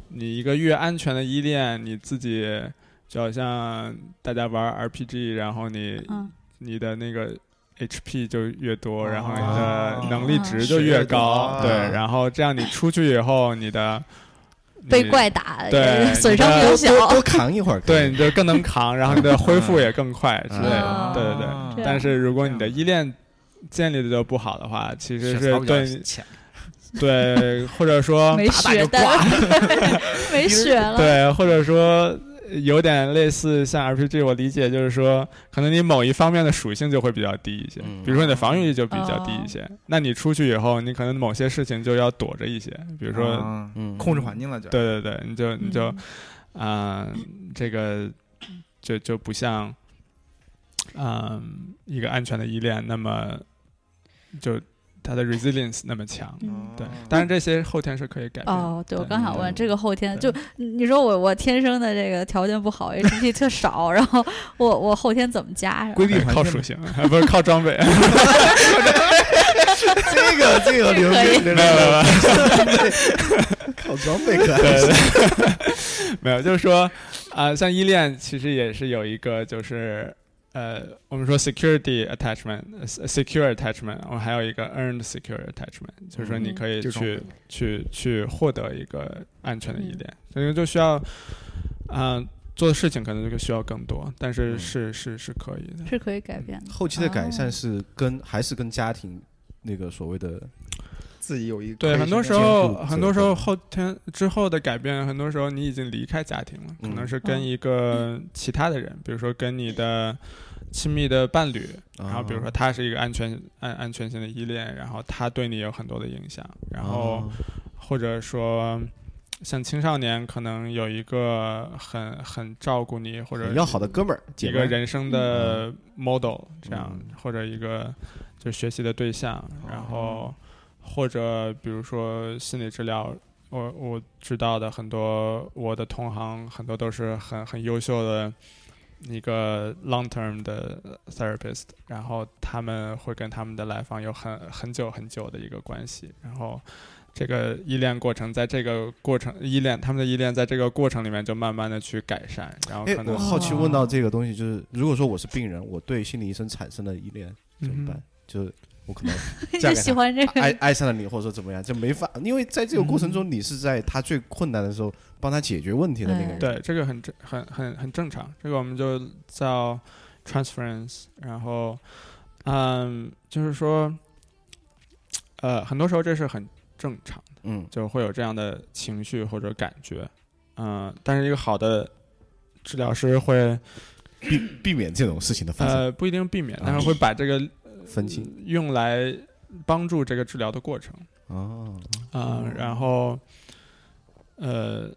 你一个越安全的依恋，你自己就好像大家玩 RPG，然后你、嗯，你的那个 HP 就越多，然后你哦。的能力值就越高，血对，然后这样你出去以后，你的被怪打对损伤比较小。多扛一会儿，对，你就更能扛，然后你的恢复也更快之类的，啊对对对。但是如果你的依恋建立的就不好的话，其实是对对，或者说没血的，没血了。对，或者说有点类似像 RPG，我理解就是说，可能你某一方面的属性就会比较低一些，嗯。比如说你的防御力就比较低哦一些，那你出去以后，你可能某些事情就要躲着一些，比如说，控制环境了就。对对对，你就你就嗯。啊、这个就就不像，嗯、一个安全的依恋那么就它的 resilience 那么强。嗯对，当然这些后天是可以改变的。哦，对，我刚想问嗯这个后天，就你说我我天生的这个条件不好，HP 特少，然后我我后天怎么加上？规避环境嘛靠属性，啊不是靠装备。这个这个牛可以逼，没有没有没有 靠装备可爱。对对，没有，就是说啊、像依恋其实也是有一个就是。呃，我们说 security attachment、呃 secure attachment，我们还有一个 earned secure attachment，就是说你嗯可以去、去去获得一个安全的依恋，所以就需要，嗯、做的事情可能就需要更多，但是嗯是是是可以的。是可以改变的。后期的改善哦是跟还是跟家庭那个所谓的自己有一个对，很多时候，很多时候后天之后的改变，很多时候你已经离开家庭了，可能是跟一个其他的人，比如说跟你的亲密的伴侣，然后比如说啊。他是一个安全安安全性的依恋，然后他对你有很多的影响，然后啊。或者说像青少年可能有一个很很照顾你或者很要好的哥们儿，一个人生的 model 这样，嗯。或者一个就是学习的对象，然后或者比如说心理治疗，我我知道的很多我的同行很多都是很很优秀的一个 long term 的 therapist，然后他们会跟他们的来访有很很久很久的一个关系，然后。这个依恋过程，在这个过程依恋他们的依恋，在这个过程里面就慢慢的去改善，然后哎可，能我好奇问到这个东西，就是如果说我是病人，我对心理医生产生了依恋怎么办？就是我可能 嫁就给他。喜欢这爱个，爱爱上了你，或者说怎么样，就没法，因为在这个过程中，你是在他最困难的时候帮他解决问题的那个人。哎。对，这个很正很很很正常，这个我们就叫 transference。然后，嗯，就是说，呃，很多时候这是很正常的，嗯。就会有这样的情绪或者感觉，嗯、但是一个好的治疗师会避避免这种事情的发生。呃，不一定避免，但是会把这个分清用来帮助这个治疗的过程。哦，啊、然后，呃，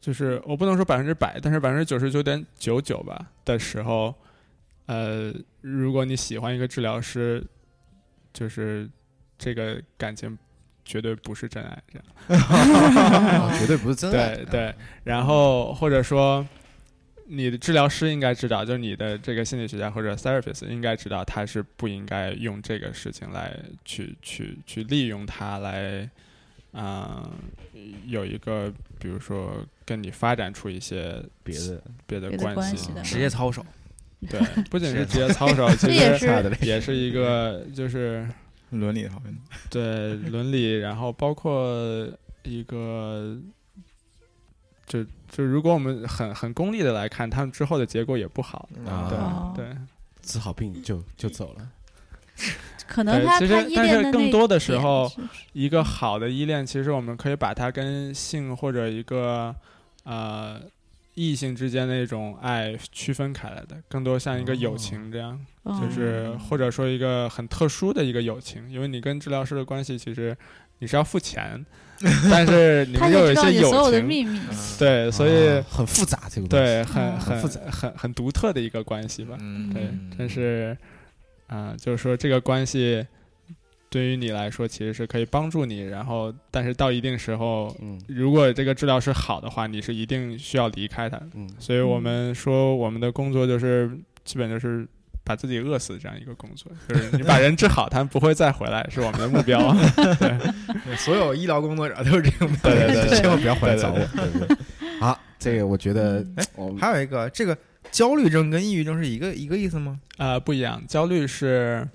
就是我不能说百分之百，但是百分之九十九点九九吧的时候，呃，如果你喜欢一个治疗师，就是这个感情绝对不是真爱，这样。哦绝对不是真爱。对对，然后或者说。你的治疗师应该知道，就是你的这个心理学家或者 therapist 应该知道，他是不应该用这个事情来去去去利用它来，啊、有一个比如说跟你发展出一些别的别的关系，职业操守，对，不仅是职业操守，其 这也实。也是一个就是伦理方面。对伦理，然后包括一个，就就如果我们很很功利的来看，他们之后的结果也不好。啊对、哦对治好病就就走了。可能对其实但是更多的时候一个好的依恋，其实我们可以把它跟性或者一个呃异性之间的一种爱区分开来的，更多像一个友情这样。就嗯是或者说一个很特殊的一个友情，因为你跟治疗师的关系其实你是要付钱，但是你他们又有一些友情，的秘密，对，所以、啊很复杂这个关系。对很嗯。很很复杂。很很独特的一个关系吧，嗯。对，但是啊、就是说这个关系对于你来说其实是可以帮助你，然后但是到一定时候，嗯如果这个治疗是好的话，你是一定需要离开它，嗯。所以我们说我们的工作就是基本就是把自己饿死这样一个工作，就是你把人治好，他们不会再回来，是我们的目标。对 所有医疗工作者都是这个。目标对对对千万不要回来找我。对对对好，这个我觉得，我们还有一个，这个焦虑症跟抑郁症是一个一个意思吗？啊，不一样，焦虑是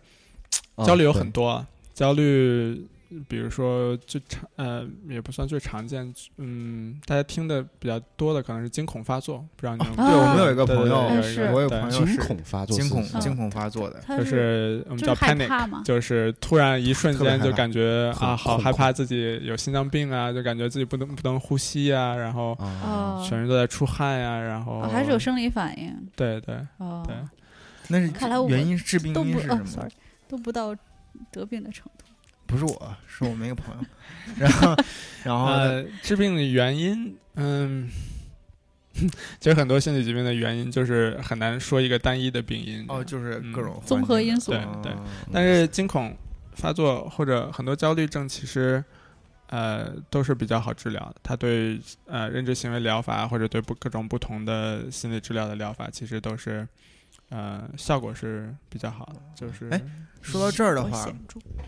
啊焦虑有很多，焦虑。比如说最常呃也不算最常见，嗯，大家听的比较多的可能是惊恐发作，不知道你们有没有对，啊我们有一个朋友，对有一个我有朋友是恐发作，惊恐嗯惊恐发作的，就是是我们叫 panic，就是突然一瞬间就感觉啊，好害怕自己有心脏病啊，就感觉自己不能不能呼吸啊，然后全身都在出汗呀、然后、哦还是有生理反应对对哦，对，那是看来我原因致病都不哦因是什么？，sorry，都不到得病的程度。不是我，是我们一个朋友。然后，然后呢呃，致病的原因，嗯，其实很多心理疾病的原因就是很难说一个单一的病因。哦，就是各种综合因素对哦对但是惊恐发作或者很多焦虑症，其实呃都是比较好治疗的。它对呃认知行为疗法或者对不各种不同的心理治疗的疗法，其实都是呃效果是比较好的。就是哎说到这儿的话，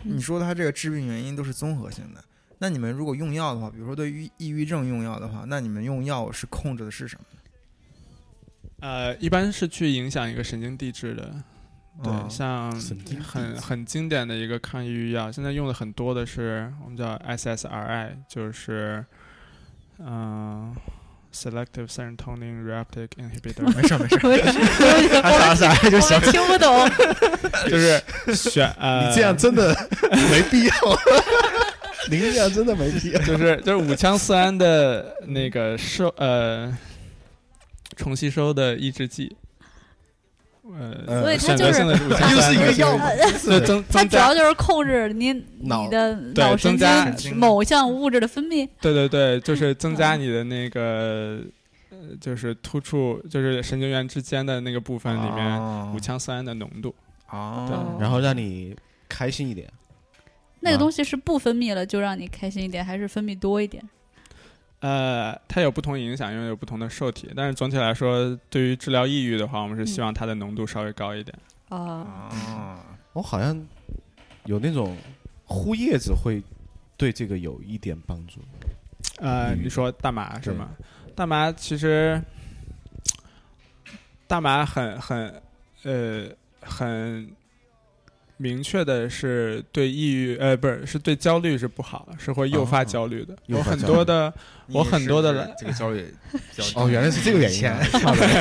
你说它这个致病原因都是综合性的。那你们如果用药的话，比如说对于抑郁症用药的话，那你们用药是控制的是什么？呃一般是去影响一个神经递质的。对，哦像很很经典的一个抗抑郁药，现在用的很多的是我们叫 SSRI，就是嗯、Selective Serotonin Reuptake Inhibitor，没事 没事儿，我啥啥就行我。听不懂，就是选呃，你这样真的没必要，您这样真的没必要。就是就是五羟色胺的那个受呃重吸收的抑制剂。呃，所以它就是性的五羟它就是一个药对增它主要就是控制你脑你的对脑神增加经某项物质的分泌。对对对，就是增加你的那个，呃，就是突触，就是神经元之间的那个部分里面哦五羟色胺的浓度。哦，然后让你开心一点。啊那个东西是不分泌了就让你开心一点，还是分泌多一点？呃，它有不同影响，因为有不同的受体。但是总体来说，对于治疗抑郁的话，我们是希望它的浓度稍微高一点。啊，哦，我好像有那种呼叶子会对这个有一点帮助。呃，你说大麻是吗？大麻其实，大麻很很呃很明确的是对抑郁呃不是是对焦虑是不好，是会诱发哦焦虑的。有很多的我很多的来这个焦虑哦，原来是这个原因啊。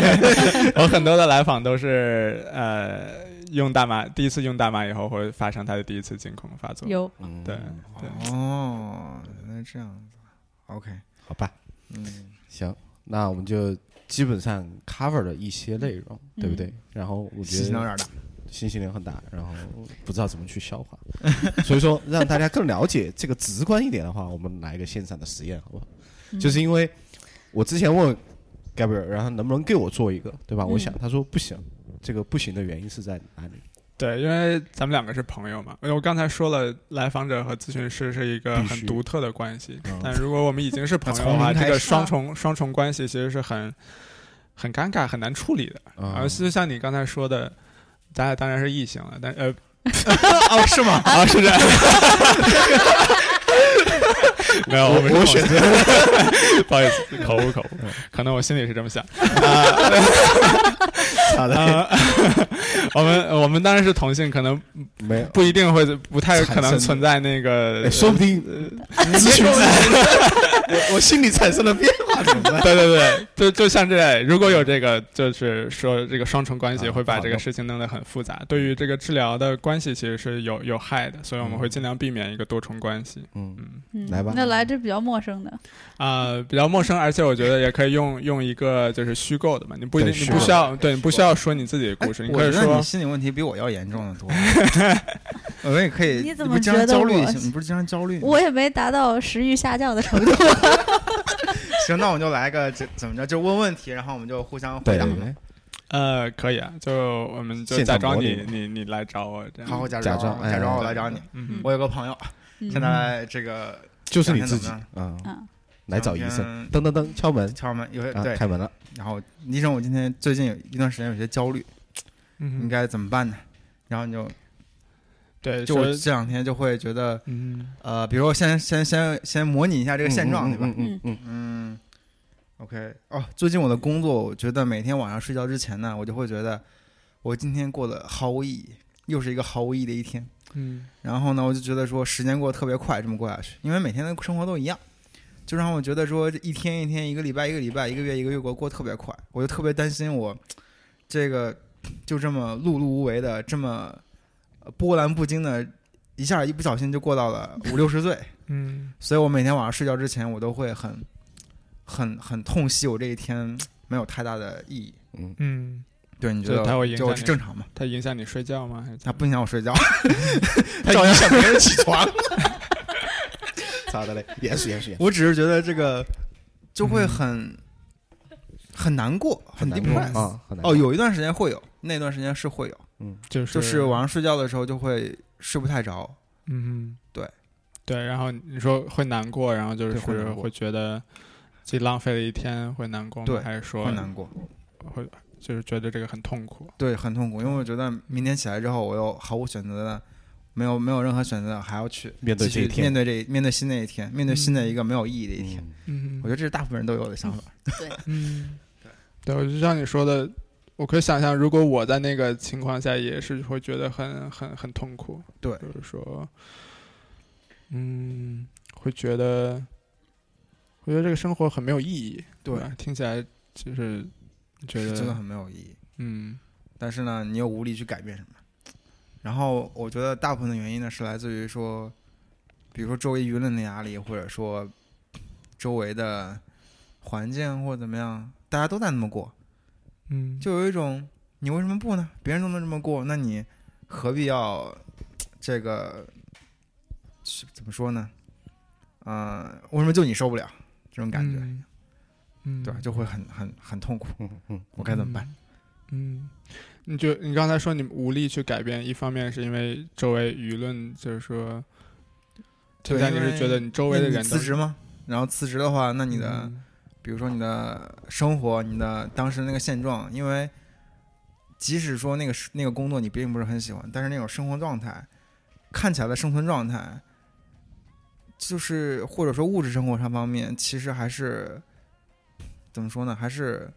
我很多的来访都是呃用大麻，第一次用大麻以后会发生他的第一次惊恐发作。有嗯对对哦，原来这样子。OK，好吧，嗯，行，那我们就基本上 cover 了一些内容，对不对嗯？然后我觉得。信息量很大，然后不知道怎么去消化，所以说让大家更了解这个直观一点的话，我们来一个现场的实验，好不好？嗯就是因为我之前问 Gabriel，然后能不能给我做一个，对吧？嗯我想他说不行，这个不行的原因是在哪里？对，因为咱们两个是朋友嘛，因为我刚才说了，来访者和咨询师是一个很独特的关系嗯。但如果我们已经是朋友的话，这个双重双重关系其实是很很尴尬、很难处理的。啊而是像你刚才说的，咱俩当然是异性了，但呃 哦，是吗？啊是这样。没有，我们我选择，不好意思，口误口误，可能我心里是这么想。好的，啊，我们我们当然是同性，可能没有，不一定会不太可能存在那个哎，说不定咨询我我心里产生了变化，对对对，就就像这类，如果有这个，就是说这个双重关系啊会把这个事情弄得很复杂，对于这个治疗的关系其实是有有害的，所以我们会尽量避免一个多重关系。嗯，嗯。嗯来吧。那来这比较陌生的，啊、比较陌生，而且我觉得也可以用用一个就是虚构的嘛，你不一定你不需要对你不需要说你自己的故事，哎你可以说我觉得你心理问题比我要严重的多。我们也可以，你怎么不经常觉得我？你不是经常焦虑吗？我也没达到食欲下降的程度。行，那我们就来个怎怎么着，就问问题，然后我们就互相回答呃可以啊，就我们就现假装你你你来找我这样，好好假假装，装假装哎我来找你。嗯我有个朋友，嗯现在这个 就是你自己两天啊，嗯来找医生，生，噔噔噔敲门敲门，有些啊，对，开门了，然后医生，我今天最近有一段时间有些焦虑，嗯应该怎么办呢？然后你就对，就我这两天就会觉得，嗯。呃，比如说先先先先模拟一下这个现状，对吧？嗯嗯嗯嗯，OK，哦，最近我的工作，我觉得每天晚上睡觉之前呢，我就会觉得我今天过得毫无意义，又是一个毫无意义的一天。嗯。然后呢，我就觉得说时间过得特别快，这么过下去，因为每天的生活都一样，就让我觉得说一天一天，一个礼拜一个礼拜，一个月一个月过过得特别快，我就特别担心我这个就这么碌碌无为的，这么呃波澜不惊的，一下一不小心就过到了 五六十岁，嗯所以我每天晚上睡觉之前，我都会很很很痛惜我这一天没有太大的意义。嗯，嗯，对，你觉得就它会影响正常吗？它影响你睡觉吗？还是它不影响我睡觉，他影响别人起床。咋的嘞？严肃严肃严肃，我只是觉得这个就会很、很难过，很难过 depressed。啊，很难哦，有一段时间会有，那段时间是会有，嗯。就是就是晚上睡觉的时候就会睡不太着。嗯，对，对，然后你说会难过，然后就是会觉得自己浪费了一天，会难过吗？对还是说会难过，会就是觉得这个很痛苦？对，很痛苦，因为我觉得明天起来之后，我又毫无选择的，没有没有任何选择，还要去面对这一天。面对这面对新的一天，面对新的一个没有意义的一天。嗯。嗯。我觉得这是大部分人都有的想法。对。嗯，对，我就像你说的，我可以想象，如果我在那个情况下，也是会觉得很很很痛苦。对就是说，嗯，会觉得，我觉得这个生活很没有意义。对吧听起来就是觉得是真的很没有意义。嗯但是呢，你又无力去改变什么。然后我觉得大部分的原因呢，是来自于说，比如说周围舆论的压力，或者说周围的环境或者怎么样，大家都在那么过，嗯，就有一种你为什么不呢？别人都能这么过，那你何必要这个是怎么说呢？嗯、为什么就你受不了这种感觉？嗯，嗯对吧？就会很很很痛苦。嗯嗯我该怎么办？嗯？嗯，你就你刚才说你无力去改变，一方面是因为周围舆论就是说，对现在你是觉得你周围的人辞职吗？然后辞职的话，那你的、嗯比如说你的生活，你的当时那个现状，因为即使说那个是那个工作你并不是很喜欢，但是那种生活状态，看起来的生存状态，就是或者说物质生活上方面，其实还是怎么说呢？还是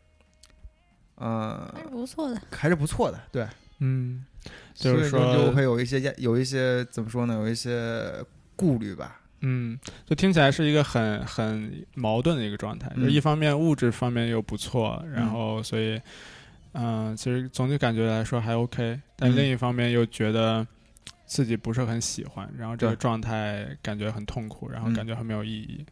呃还是不错的。还是不错的，对。嗯，就是所以说就会有一些压有一些怎么说呢？有一些顾虑吧。嗯，就听起来是一个很很矛盾的一个状态，就嗯。一方面物质方面又不错，然嗯。后所以，嗯、其实总体感觉来说还 OK，但嗯。另一方面又觉得自己不是很喜欢，然后这个状态感觉很痛苦，然后嗯。感觉很没有意义，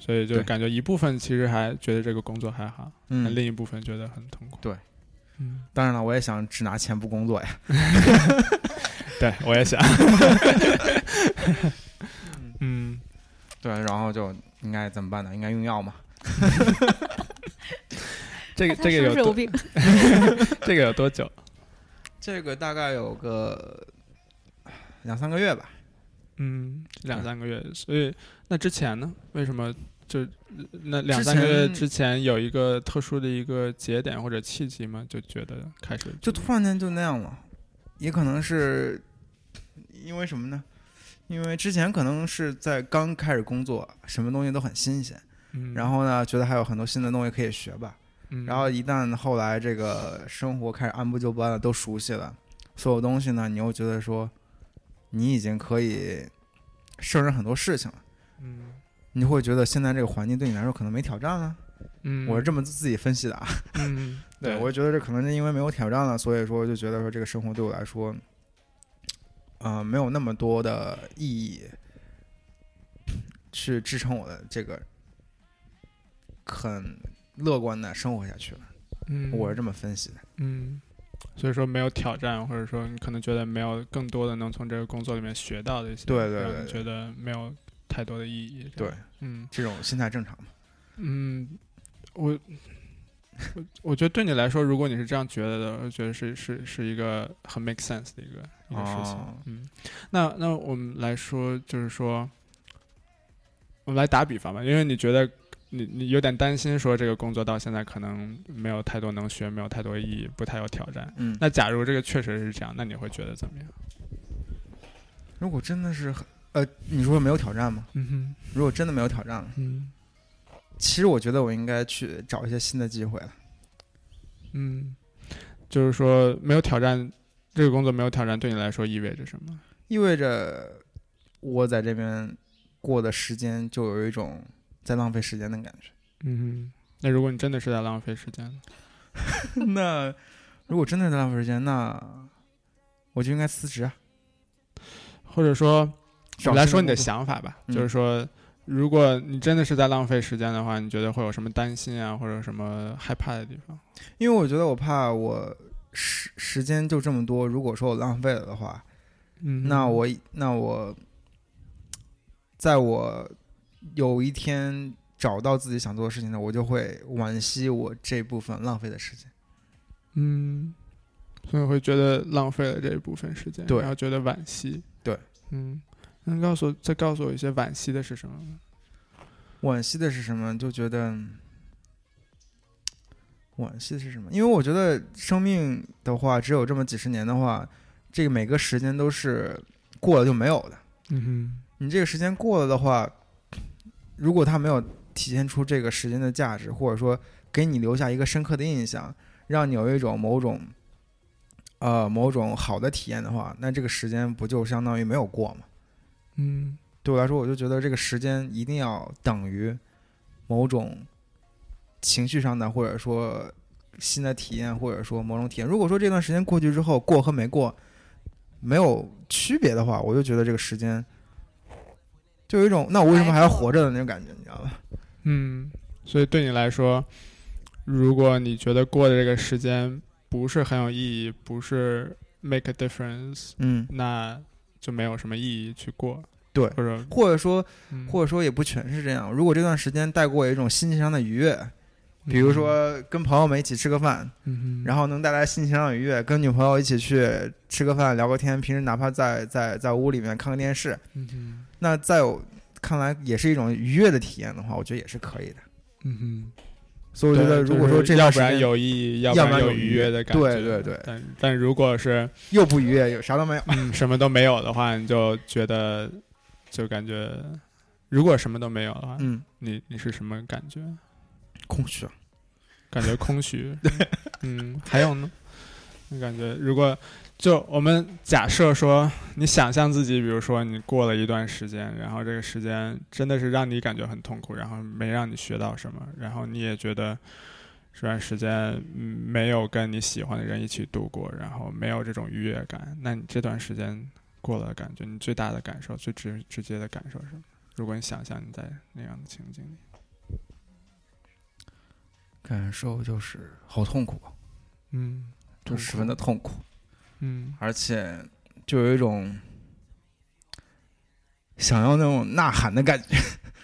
所以就感觉一部分其实还觉得这个工作还好，那嗯，另一部分觉得很痛苦。对，嗯，当然了，我也想只拿钱不工作呀。对我也想。嗯，对，然后就应该怎么办呢？应该用药嘛。这个这个有多是有病？这个有多久？这个大概有个两三个月吧。嗯，两三个月。所以那之前呢？为什么就那两三个月之前有一个特殊的一个节点或者契机吗？就觉得开始就突然间就那样了，也可能是因为什么呢？因为之前可能是在刚开始工作，什么东西都很新鲜，嗯，然后呢，觉得还有很多新的东西可以学吧。嗯然后一旦后来这个生活开始按部就班了都熟悉了，所有东西呢，你又觉得说你已经可以胜任很多事情了，嗯你会觉得现在这个环境对你来说可能没挑战了。嗯，我是这么自己分析的啊。嗯，对，我觉得这可能是因为没有挑战了，所以说就觉得说这个生活对我来说，呃，没有那么多的意义，去支撑我的这个很乐观的生活下去了。嗯，我是这么分析的。嗯，所以说没有挑战，或者说你可能觉得没有更多的能从这个工作里面学到的一些，对对对觉得没有太多的意义。对，，嗯这种心态正常嘛？嗯，我 我我觉得对你来说，如果你是这样觉得的，我觉得是是是一个很 make sense 的一个一个事情。哦嗯，那那我们来说，就是说，我们来打比方吧，因为你觉得。你你有点担心，说这个工作到现在可能没有太多能学，没有太多意义，不太有挑战。嗯，那假如这个确实是这样，那你会觉得怎么样？如果真的是很呃，你说没有挑战吗？嗯哼，如果真的没有挑战了，嗯其实我觉得我应该去找一些新的机会了。嗯，就是说没有挑战，这个工作没有挑战，对你来说意味着什么？意味着我在这边过的时间就有一种在浪费时间的感觉。嗯，那如果你真的是在浪费时间，那如果真的在浪费时间，那我就应该辞职啊。或者说，找我来说你的想法吧，嗯就是说，如果你真的是在浪费时间的话，你觉得会有什么担心啊，或者什么害怕的地方？因为我觉得我怕我时时间就这么多，如果说我浪费了的话，嗯，那我那我，在我有一天找到自己想做的事情呢，我就会惋惜我这部分浪费的时间。嗯，所以会觉得浪费了这一部分时间，对然后觉得惋惜。对，嗯，能告诉我再告诉我一些惋惜的是什么吗？惋惜的是什么？就觉得惋惜的是什么？因为我觉得生命的话，只有这么几十年的话，这个每个时间都是过了就没有的。嗯你这个时间过了的话，如果它没有体现出这个时间的价值，或者说给你留下一个深刻的印象，让你有一种某种呃某种好的体验的话，那这个时间不就相当于没有过吗？嗯对我来说，我就觉得这个时间一定要等于某种情绪上的，或者说新的体验，或者说某种体验。如果说这段时间过去之后，过和没过没有区别的话，我就觉得这个时间就有一种那我为什么还要活着的那种感觉，你知道吧？嗯，所以对你来说，如果你觉得过的这个时间不是很有意义，不是 make a difference，嗯，那就没有什么意义去过。对或者或者说嗯或者说也不全是这样。如果这段时间带给我一种心情上的愉悦，比如，说跟朋友们一起吃个饭，嗯哼，然后能带来心情上的愉悦，跟女朋友一起去吃个饭、聊个天，平时哪怕在在在屋里面看个电视，嗯哼，那在我看来也是一种愉悦的体验的话，我觉得也是可以的。嗯哼。所以我觉得，如果说就是要不然有意义，要不然有愉悦悦的感觉。对对对但但如果是又不愉悦，有啥都没有，嗯什么都没有的话，你就觉得就感觉，如果什么都没有的话，嗯，你你是什么感觉？空虚啊。感觉空虚。嗯，还有呢？你感觉如果就我们假设说，你想象自己，比如说你过了一段时间，然后这个时间真的是让你感觉很痛苦，然后没让你学到什么，然后你也觉得这段时间嗯没有跟你喜欢的人一起度过，然后没有这种愉悦感，那你这段时间过了的感觉，你最大的感受、最直直接的感受是什么？如果你想象你在那样的情景里，感受就是好痛苦，嗯，就十分的痛苦，嗯。而且就有一种想要那种呐喊的感觉，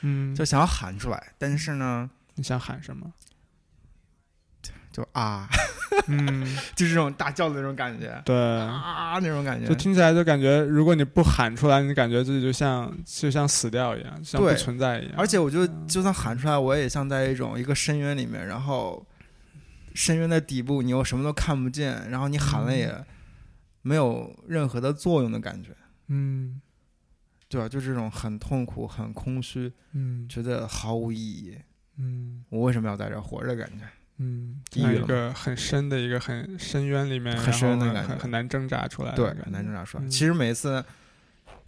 嗯，就想要喊出来，但是呢，你想喊什么？就啊，嗯，就是这种大叫的那种感觉，对，啊那种感觉，就听起来就感觉，如果你不喊出来，你感觉自己就像就像死掉一样，像不存在一样。而且我就嗯。就算喊出来，我也像在一种一个深渊里面，然后深渊的底部你又什么都看不见，然后你喊了也没有任何的作用的感觉，嗯对吧？就这种很痛苦、很空虚，嗯觉得毫无意义。嗯我为什么要在这儿活着的感觉？嗯，像一个很深的一个很深渊里面，很深的感觉很很难挣扎出来对，，很难挣扎出来。嗯其实每一次，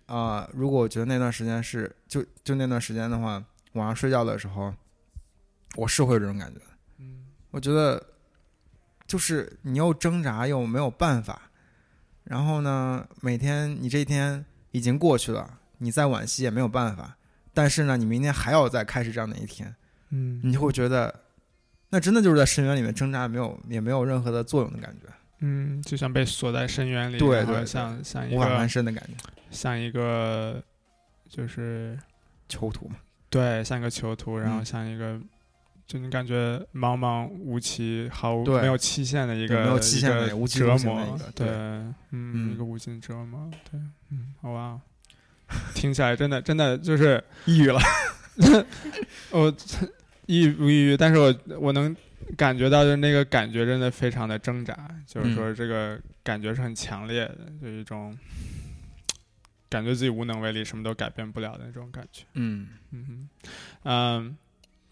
啊、如果我觉得那段时间是就就那段时间的话，晚上睡觉的时候，我是会有这种感觉。嗯我觉得就是你又挣扎又没有办法，然后呢，每天你这一天已经过去了，你再惋惜也没有办法，但是呢，你明天还要再开始这样的一天，嗯你就会觉得，那真的就是在深渊里面挣扎，没有也没有任何的作用的感觉，嗯，就像被锁在深渊里，对对对像像一无法翻个身的感觉，像一个就是囚徒嘛。对，像一个囚徒，然后嗯像一个。就你感觉茫茫无期、毫无没有期限的一个对没有期限的一个无期折磨，对嗯一个无尽折磨，对，嗯，好吧，听起来真的真的就是抑郁了，我抑郁不抑郁，但是我我能感觉到，就是那个感觉真的非常的挣扎，就是说这个感觉是很强烈的，就一种感觉自己无能为力，什么都改变不了的那种感觉。嗯，嗯，嗯，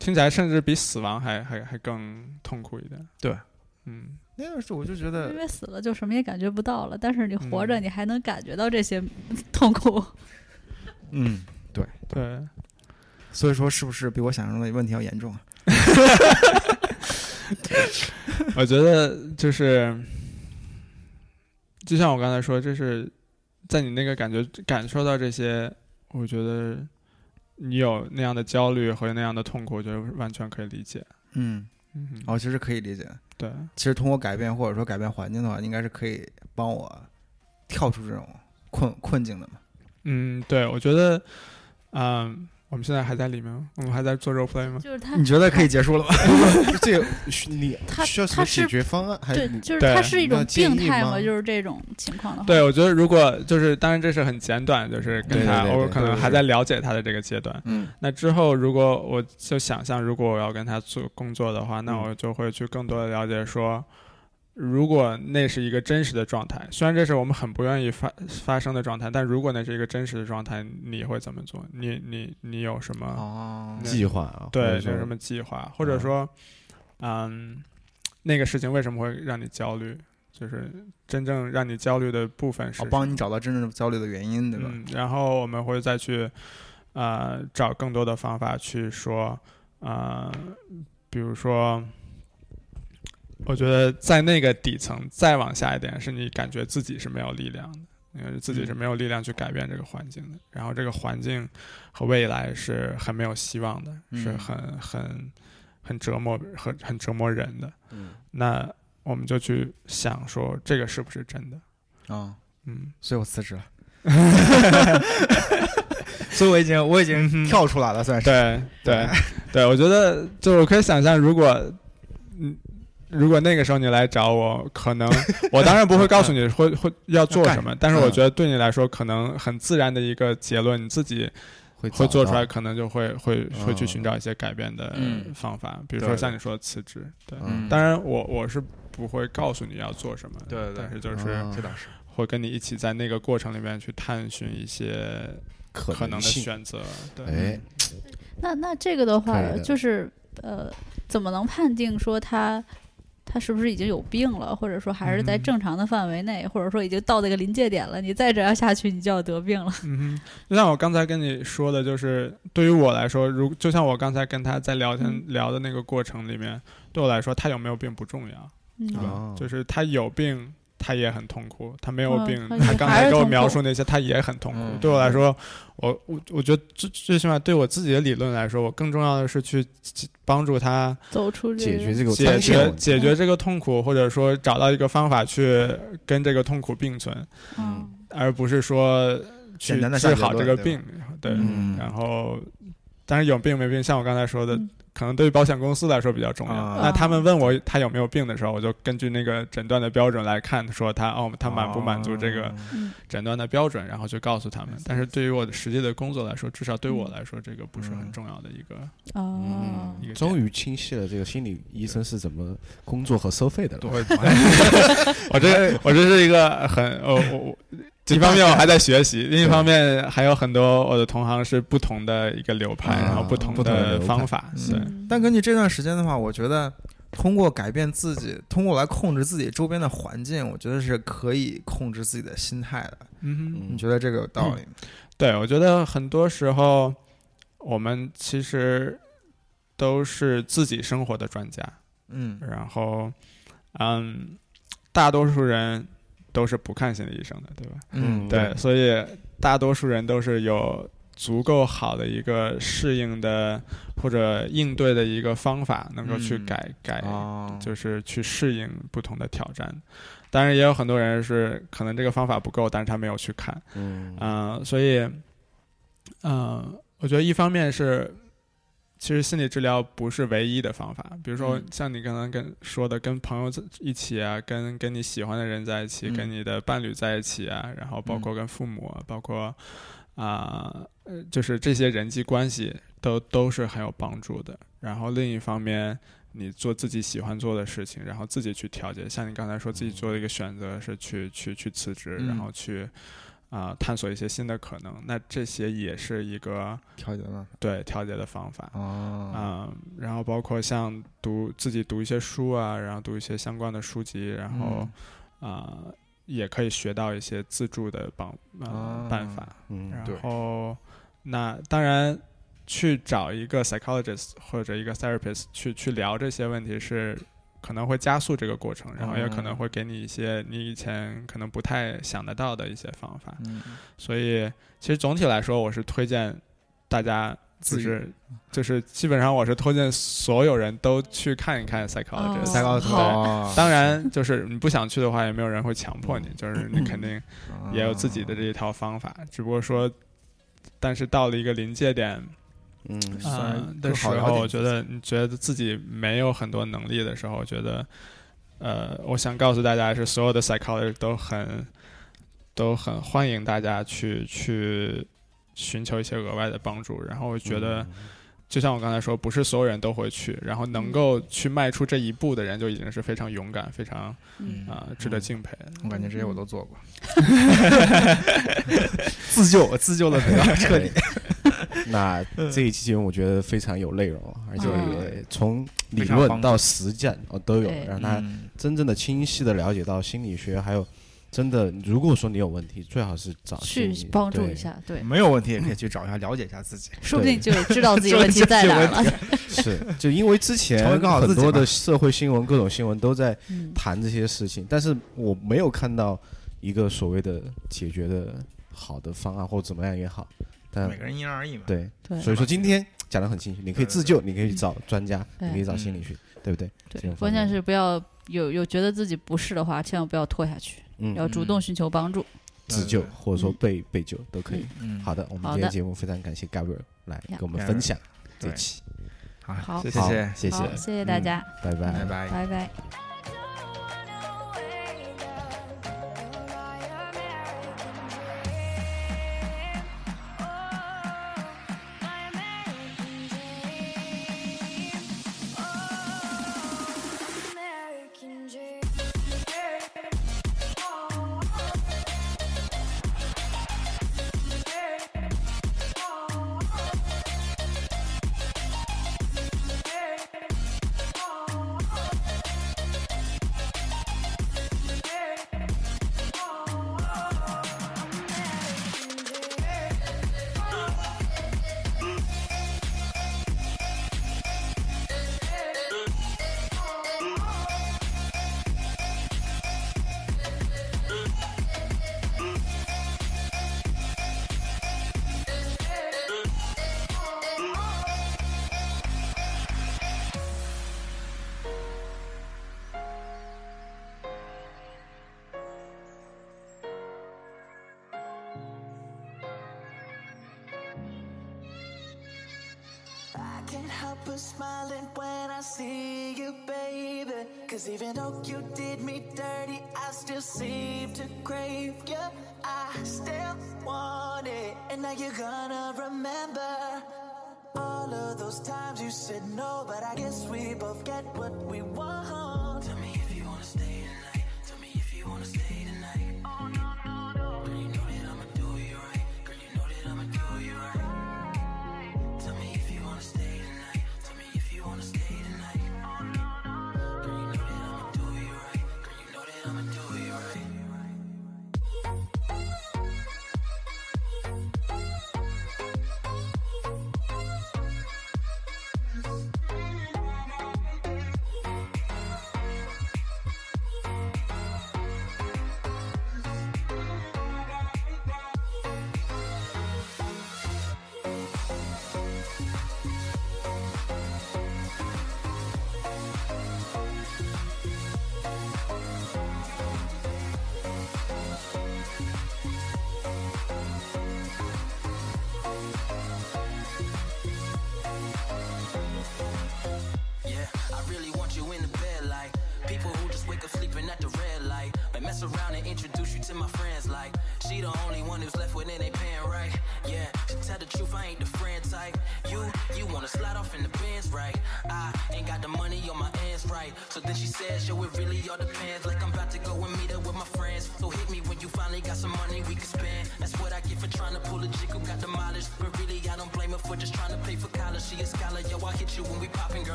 听起来甚至比死亡还还还更痛苦一点。对，嗯那个时候我就觉得因，为死了就什么也感觉不到了，但是你活着，嗯你还能感觉到这些 痛苦。嗯，对对，所以说是不是比我想象中的问题要严重啊？我觉得就是，就像我刚才说，就是在你那个感觉感受到这些，我觉得你有那样的焦虑和那样的痛苦，我觉得完全可以理解。嗯，嗯哼，哦，其实可以理解。对，其实通过改变或者说改变环境的话，应该是可以帮我跳出这种困困境的嘛。嗯，对，我觉得，嗯，我们现在还在里面吗，我们还在做 role play 吗？就是他你觉得可以结束了吗？这个需你他需要解决方案？还对，就是对它是一种病态嘛，吗就是这种情况的话。对，我觉得如果就是，当然这是很简短，就是跟他，对对对我可能还在了解他的这个阶段。嗯那之后，如果我就想象，如果我要跟他做工作的话，那嗯我就会去更多的了解说，如果那是一个真实的状态，虽然这是我们很不愿意发发生的状态，但如果那是一个真实的状态，你会怎么做？你你你有什么？哦计划啊？对，有什么计划？或者嗯说，嗯，那个事情为什么会让你焦虑？就是真正让你焦虑的部分是我帮你找到真正焦虑的原因，对吧？嗯，然后我们会再去呃找更多的方法去说，呃，比如说，我觉得在那个底层再往下一点，是你感觉自己是没有力量的，因为自己是没有力量去改变这个环境的，然后这个环境和未来是很没有希望的，是嗯很很很折磨很很折磨人的。嗯那我们就去想说，这个是不是真的？啊，嗯，所以我辞职了。所以我已经我已经跳出来了，算是。对对对，我觉得就是我可以想象，如果嗯，如果那个时候你来找我，可能 我当然不会告诉你 会会要做什么，但是我觉得对你来说，可能很自然的一个结论，你自己会会做出来，可能就会会会去嗯寻找一些改变的嗯。方法，比如说像你说的辞职，对，嗯。当然我我是不会告诉你要做什么，对对。对但是就是嗯。这倒是。会跟你一起在那个过程里面去探寻一些可可能的选择，对，哎，那那这个的话，的就是呃，怎么能判定说他他是不是已经有病了，或者说还是在嗯正常的范围内，或者说已经到那个临界点了，你再这样下去，你就要得病了。嗯哼，就像我刚才跟你说的，就是对于我来说，如就像我刚才跟他在聊天、嗯聊的那个过程里面，对我来说，他有没有病不重要，嗯对吧？哦就是他有病，他他也很痛苦，他没有嗯病，他他刚才给我描述那些，他也很痛苦。嗯。对我来说，我我我觉得最最起码对我自己的理论来说，我更重要的是去帮助他走出解决这个解决解决这个痛苦，或者说找到一个方法去跟这个痛苦并存，嗯。而不是说去治好这个病。对，嗯。然后但是有病没病，像我刚才说的，嗯可能对于保险公司来说比较重要。啊那他们问我他有没有病的时候，我就根据那个诊断的标准来看，说他哦他满不满足这个嗯诊断的标准，然后就告诉他们。但是对于我的实际的工作来说，至少对我来说，这个不是很重要的一个。哦一个终于清晰了这个心理医生是怎么工作和收费的了。对，我这我这是一个很呃我我。一方面我还在学习，另一方面还有很多我的同行是不同的一个流派，啊然后不同的方法。嗯对，嗯但根据这段时间的话，我觉得通过改变自己，通过来控制自己周边的环境，我觉得是可以控制自己的心态的。嗯哼。嗯你觉得这个有道理吗？对，我觉得很多时候我们其实都是自己生活的专家，嗯然后，嗯，大多数人都是不看心理医生的，对吧？嗯对，所以大多数人都是有足够好的一个适应的或者应对的一个方法，能够去嗯改、改，哦，就是去适应不同的挑战。当然，也有很多人是可能这个方法不够，但是他没有去看。嗯嗯、所以，嗯、我觉得一方面是，其实心理治疗不是唯一的方法。比如说嗯，像你刚刚跟说的，跟朋友在一起啊，跟跟你喜欢的人在一起，嗯跟你的伴侣在一起啊，然后包括跟父母啊，包括啊、呃，就是这些人际关系都都是很有帮助的。然后另一方面，你做自己喜欢做的事情，然后自己去调节。像你刚才说自己做了一个选择是去去去辞职，嗯然后去啊、探索一些新的可能。那这些也是一个调节了对调节的方法。哦，嗯，然后包括像读自己读一些书啊，然后读一些相关的书籍，然后嗯啊、也可以学到一些自助的帮办法。嗯然后，那当然去找一个 psychologist 或者一个 therapist 去去聊这些问题是可能会加速这个过程，然后也可能哦会给你一些你以前可能不太想得到的一些方法。嗯。所以，其实总体来说，我是推荐大家。就是就是基本上我是推荐所有人都去看一看哦，当然，就是你不想去的话，也没有人会强迫你，就是你肯定也有自己的这一套方法，只不过说，但是到了一个临界点嗯的时候，我觉得你觉得自己没有很多能力的时候，我觉得，呃，我想告诉大家是，所有的 psychologist 都很都很欢迎大家去去寻求一些额外的帮助，然后我觉得。就像我刚才说，不是所有人都会去，然后能够去迈出这一步的人，就已经是非常勇敢、非常嗯。啊、值得敬佩的。我感觉这些我都做过，自救，我自救的比较彻底。那这一期节目我觉得非常有内容，而且从理论到实践哦都有，让他嗯。真正的清晰的了解到心理学，还有真的如果说你有问题，最好是找去帮助一下，对，没有问题也可以去找一下，了解一下自己。说不定就知道自己问题在哪儿了。是，就因为之前很多的社会新闻、各种新闻都在嗯，谈这些事情，但是我没有看到一个所谓的解决的好的方案或怎么样也好，但每个人因人而异嘛。对，对。所以说今天讲的很清楚，你可以自救，你可以去找专家，对。你可以找心理学，对不对？对关键是不要有有觉得自己不是的话，千万不要拖下去，嗯，要主动寻求帮助。自救或者说被被救都可以。嗯，好的，我们今天节目非常感谢 Gabriel 来呀跟我们分享这对期，好，谢谢，谢谢，谢谢大嗯家，拜拜。拜拜。拜拜。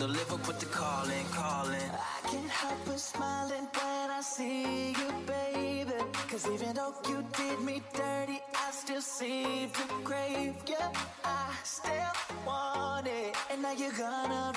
deliver, put the call in, call in. I can't help but smiling when I see you, baby. Cause even though you did me dirty, I still see the grave. Yeah, I still want it. And now you're gonna